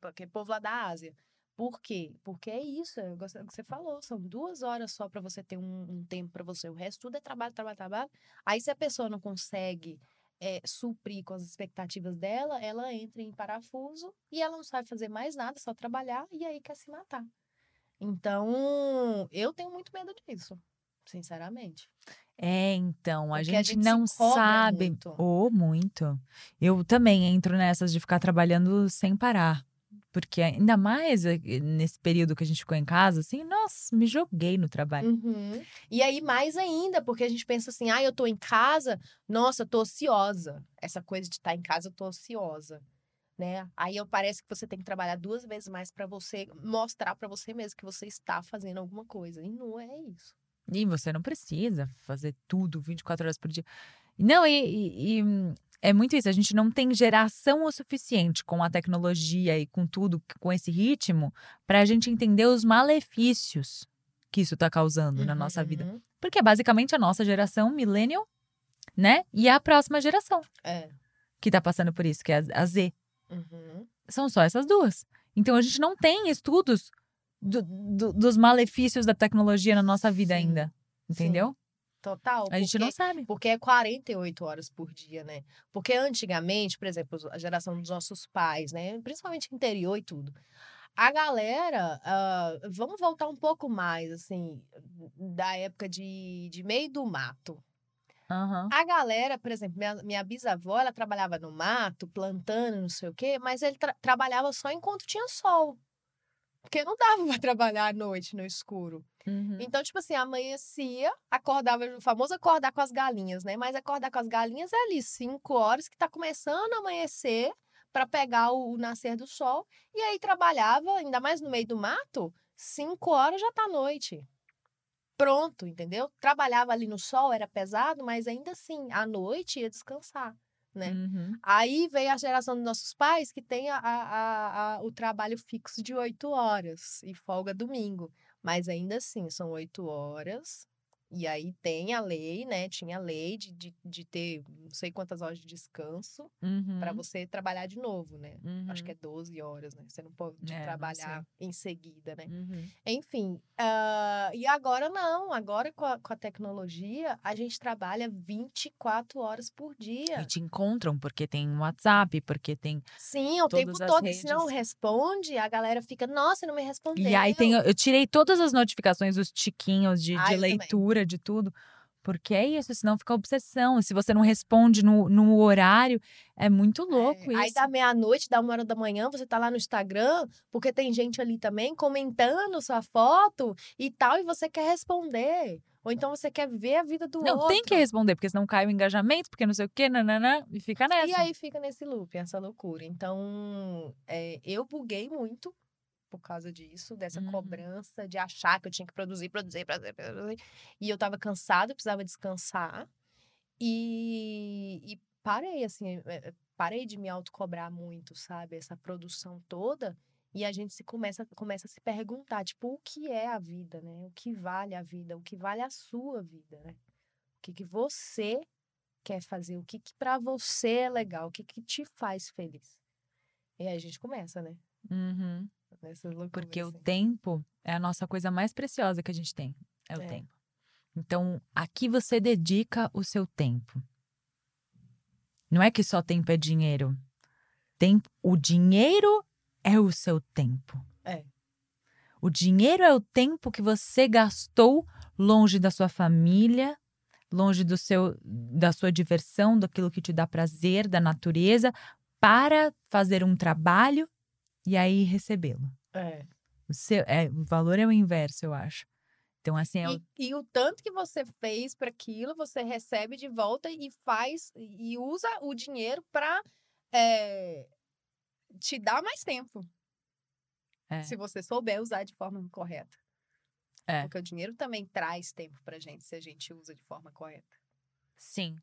porque povo lá da Ásia. Por quê? Porque é isso, eu gosto do que você falou, são duas horas só para você ter um, um tempo para você. O resto tudo é trabalho, trabalho, trabalho. Aí se a pessoa não consegue é, suprir com as expectativas dela, ela entra em parafuso e ela não sabe fazer mais nada, só trabalhar e aí quer se matar. Então, eu tenho muito medo disso, sinceramente. É, então, a gente, a gente não sabe. muito. Ou muito. Eu também entro nessas de ficar trabalhando sem parar. Porque ainda mais eh, nesse período que a gente ficou em casa, assim, nossa, me joguei no trabalho. Uhum. E aí, mais ainda, porque a gente pensa assim, ah, eu tô em casa, nossa, eu tô ociosa. Essa coisa de estar em casa, eu tô ociosa. Né? Aí eu parece que você tem que trabalhar duas vezes mais para você mostrar para você mesmo que você está fazendo alguma coisa. E não é isso. E você não precisa fazer tudo 24 horas por dia. Não, e, e- e, hum, é muito isso. A gente não tem geração o suficiente com a tecnologia e com tudo, com esse ritmo, para a gente entender os malefícios que isso está causando na nossa vida. Uhum. Porque é basicamente a nossa geração, millennial, né? E a próxima geração. É. que tá passando por isso, que é a, Z. Uhum. São só essas duas. Então a gente não tem estudos do- do- dos malefícios da tecnologia na nossa vida Sim, ainda. Entendeu? Total. A gente porque- não sabe. Porque é 48 horas por dia, né? Porque antigamente, por exemplo, a geração dos nossos pais, né? Principalmente interior e tudo. A galera, ah, vamos voltar um pouco mais, assim, da época de, de meio do mato. Aham. A galera, por exemplo, minha, minha bisavó, ela trabalhava no mato, plantando, não sei o quê, mas ele tra- trabalhava só enquanto tinha sol. Porque não dava pra trabalhar à noite, no escuro. Uhum. Então, tipo assim, amanhecia, acordava, o famoso acordar com as galinhas, né? Mas acordar com as galinhas é ali, cinco horas que tá começando a amanhecer para pegar o, o nascer do sol. E aí trabalhava, ainda mais no meio do mato, cinco horas já tá noite. Pronto, entendeu? Trabalhava ali no sol, era pesado, mas ainda assim, à noite ia descansar, né? Uhum. Aí veio a geração dos nossos pais que tem a- a- a- o trabalho fixo de oito horas e folga domingo. Mas ainda assim, são oito horas. E aí tem a lei, né? Tinha a lei de, de, de ter não sei quantas horas de descanso Uhum. para você trabalhar de novo, né? Acho Uhum. que é 12 horas, né? Você não pode É, não trabalhar em seguida, né? Uhum. Enfim, ah, e agora não. Agora com a, com a tecnologia, a gente trabalha 24 horas por dia. E te encontram porque tem WhatsApp, porque tem. Sim, o tempo todo. E se não redes. responde, a galera fica, nossa, não me respondeu. E aí tem, eu tirei todas as notificações, os tiquinhos de, Ah, de eu também. De tudo. Porque é isso, senão fica obsessão. Se você não responde no, no horário, é muito louco É, Aí isso. dá meia-noite, dá uma hora da manhã, você tá lá no Instagram, porque tem gente ali também comentando sua foto e tal, e você quer responder. Ou então você quer ver a vida do Não, outro. tem que responder, porque senão cai o engajamento, porque não sei o quê, nananã, e fica nessa. E aí fica nesse loop, essa loucura. Então, é, eu buguei muito por causa disso, dessa Uhum. cobrança de achar que eu tinha que produzir, produzir, produzir, produzir. E eu tava cansada, eu precisava descansar. E, e parei, assim, é, é, parei de me autocobrar muito, sabe? Essa produção toda. E a gente se começa, começa a se perguntar, tipo, o que é a vida, né? O que vale a vida? O que vale a sua vida, né? O que, que você quer fazer? O que, que para você é legal? O que, que te faz feliz? E aí a gente começa, né? Uhum. Porque o assim. tempo é a nossa coisa mais preciosa que a gente tem. É o É. tempo. Então, aqui você dedica o seu tempo. Não é que só tempo é dinheiro. Tempo, o dinheiro é o seu tempo. É. O dinheiro é o tempo que você gastou longe da sua família, longe do seu, da sua diversão, daquilo que te dá prazer, da natureza, para fazer um trabalho e aí recebê-lo. É. O, seu, é, o valor é o inverso, eu acho. Então, assim, é o- E, e o tanto que você fez para aquilo, você recebe de volta e faz e usa o dinheiro para te dar mais tempo. É. Se você souber usar de forma correta. É. Porque o dinheiro também traz tempo pra gente se a gente usa de forma correta, sim,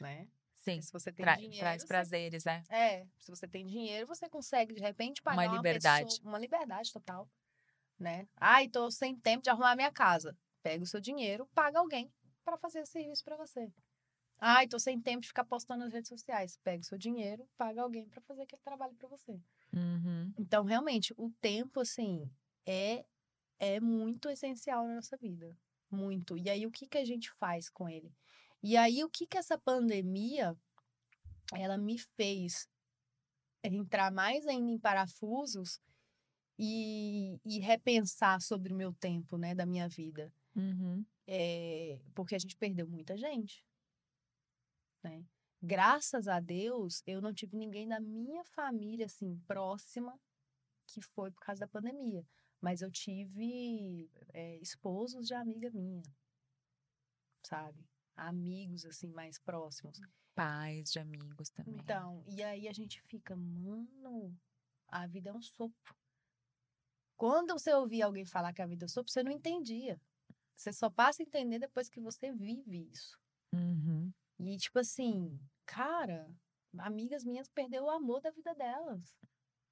né? Sim. Se você tem Tra- dinheiro, traz você- prazeres, né? É, se você tem dinheiro, você consegue de repente pagar Uma uma, liberdade. pessoa- uma liberdade total, né? Ai, tô sem tempo de arrumar minha casa. Pega o seu dinheiro, paga alguém para fazer esse serviço para você. Ai, tô sem tempo de ficar postando nas redes sociais. Pega o seu dinheiro, paga alguém para fazer aquele trabalho para você. Uhum. Então, realmente, o tempo assim é é muito essencial na nossa vida, muito. E aí o que que a gente faz com ele? E aí o que que essa pandemia ela me fez entrar mais ainda em parafusos e, e repensar sobre o meu tempo, né, da minha vida. Uhum. É, porque a gente perdeu muita gente, né? Graças a Deus, eu não tive ninguém da minha família, assim, próxima, que foi por causa da pandemia. Mas eu tive é, esposos de amiga minha, sabe? Amigos, assim, mais próximos. Pais de amigos também. Então, e aí a gente fica, mano, a vida é um sopro. Quando você ouvia alguém falar que a vida é um sopro, você não entendia. Você só passa a entender depois que você vive isso. Uhum. E tipo assim, cara, amigas minhas perderam o amor da vida delas.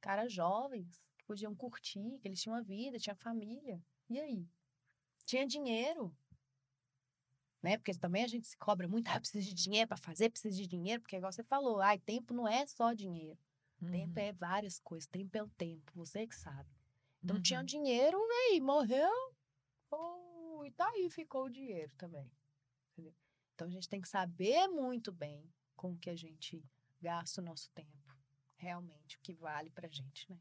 Caras jovens, que podiam curtir, que eles tinham uma vida, tinha família. E aí? Tinha dinheiro. Né? Porque também a gente se cobra muito, ah, precisa de dinheiro para fazer, precisa de dinheiro, porque igual você falou, ai, tempo não é só dinheiro. Tempo Uhum. é várias coisas, tempo é o tempo, você que sabe. Então tinha Uhum. dinheiro, e aí, morreu, oh, e daí ficou o dinheiro também. entendeu? Então a gente tem que saber muito bem com o que a gente gasta o nosso tempo. Realmente, o que vale pra gente, né?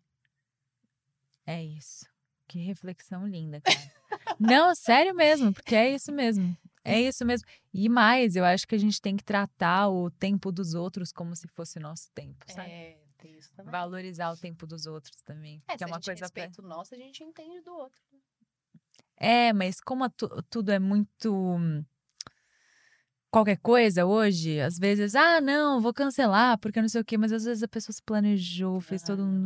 É isso. Que reflexão linda, cara. Não, sério mesmo, porque é isso mesmo. É isso mesmo. E mais, eu acho que a gente tem que tratar o tempo dos outros como se fosse nosso tempo, sabe? É, tem isso também. Valorizar o tempo dos outros também. É, que é uma a gente coisa. respeita o nosso, a gente entende do outro. É, mas como tu- tudo é muito. Qualquer coisa hoje, às vezes, ah, não, vou cancelar, porque não sei o quê, mas às vezes a pessoa se planejou, fez Ah, todo um sim.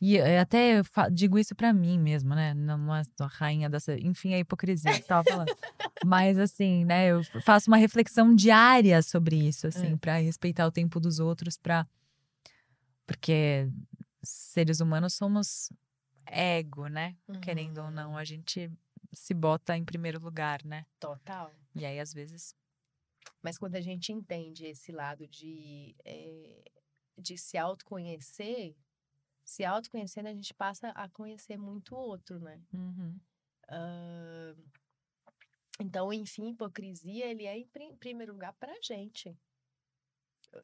E eh, até digo isso pra mim mesmo, né? Não é a rainha dessa. Enfim, a hipocrisia que tava falando. mas assim, né? Eu faço uma reflexão diária sobre isso, assim, É. pra respeitar o tempo dos outros, pra. Porque seres humanos somos ego, né? Querendo ou não, Uhum. a gente se bota em primeiro lugar, né? Total. E aí, às vezes. Mas quando a gente entende esse lado de, eh, de se autoconhecer, se autoconhecendo, a gente passa a conhecer muito o outro, né? Uhum. Ah, então, enfim, hipocrisia, ele é em pri- primeiro lugar pra gente.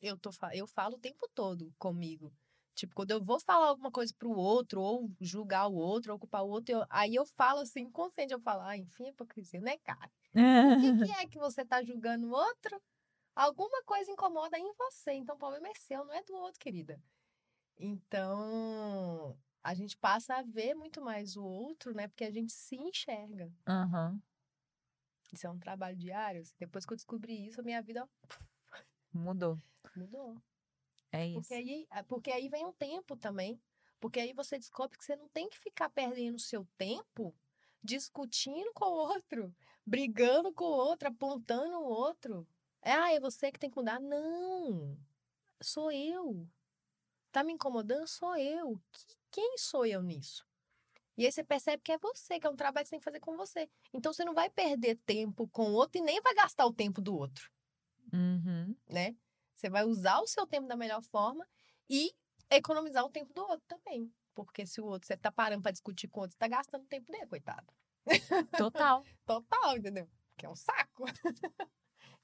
Eu- tô, eu falo o tempo todo comigo. Tipo, quando eu vou falar alguma coisa pro outro, ou julgar o outro, ou culpar o outro, eu- aí eu falo assim, inconsciente, eu falo, ah, enfim, hipocrisia, né, cara? O que, que é que você tá julgando o outro? Alguma coisa incomoda em você, então o problema é seu, não é do outro, querida. Então, a gente passa a ver muito mais o outro, né? Porque a gente se enxerga. Aham. Isso é um trabalho diário. assim, Depois que eu descobri isso, a minha vida Mudou. mudou. É isso. Porque aí, porque aí vem um tempo também. Porque aí você descobre que você não tem que ficar perdendo o seu tempo discutindo com o outro, brigando com o outro, apontando o outro. É, ah, é você que tem que mudar. Não, sou eu. Tá me incomodando? Sou eu. Que- Quem sou eu nisso? E aí você percebe que é você, que é um trabalho que você tem que fazer com você. Então você não vai perder tempo com o outro e nem vai gastar o tempo do outro Uhum. né? Você vai usar o seu tempo da melhor forma e economizar o tempo do outro também. Porque se o outro, você tá parando pra discutir com o outro, você tá gastando o tempo dele, coitado. Total. Total, entendeu? Que é um saco.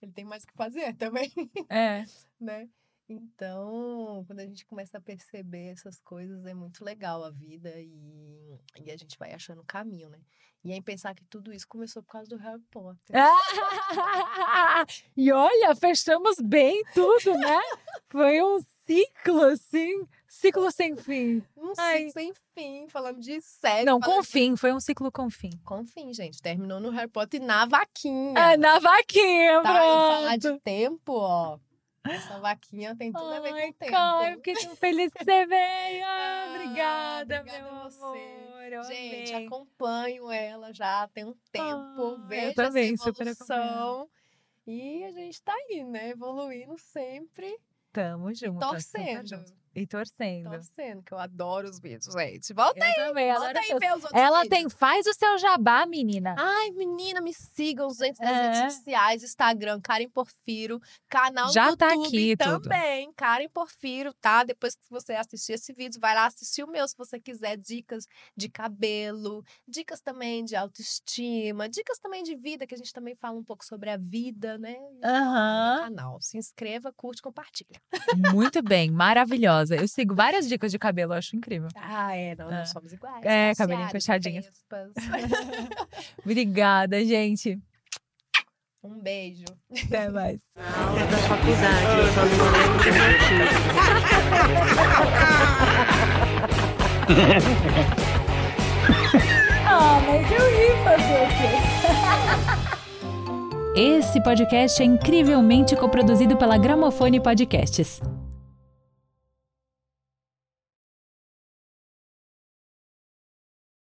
Ele tem mais o que fazer também, É. né? Então, quando a gente começa a perceber essas coisas, é muito legal a vida e, e a gente vai achando o caminho, né? E aí pensar que tudo isso começou por causa do Harry Potter. e olha, fechamos bem tudo, né? Foi um ciclo, assim. Ciclo sem fim. Um Ai. ciclo sem fim, falando de série. Não, com de fim. Foi um ciclo com fim. Com fim, gente. Terminou no Harry Potter na vaquinha. Ah, na vaquinha, tá? E falar de pronto. tempo, ó. Essa vaquinha tem tudo a ver Ai, com o tempo. cara, fiquei tão feliz que você veio. Ah, Ah, obrigada, obrigada meu a você. amor. Eu Gente, amei. acompanho ela já tem um tempo. Ah, eu vejo também, essa evolução. E a gente tá aí, né? Evoluindo sempre. Tamo junto. torcendo. E torcendo. Torcendo, que eu adoro os vídeos, gente. Volta Eu também, Volta aí seus- ver os outros Ela vídeos. tem, faz o seu jabá, menina. Ai, menina, me sigam, gente, nas É. redes sociais, Instagram, Karen Porfiro, canal Já no tá YouTube aqui tudo. também, Karen Porfiro, tá? Depois que você assistir esse vídeo, vai lá assistir o meu, se você quiser dicas de cabelo, dicas também de autoestima, dicas também de vida, que a gente também fala um pouco sobre a vida, né? No Aham. canal. Se inscreva, curte, compartilha. Muito bem, maravilhosa. Eu sigo várias dicas de cabelo, eu acho incrível. Ah, é, não, É. não somos iguais. É, cabelinho Faciais, fechadinho. Obrigada, gente. um beijo. Até mais. aula da faculdade, eu só não lembro Ah, mas eu ri fazer o quê? Esse podcast é incrivelmente coproduzido pela Gramofone Podcasts.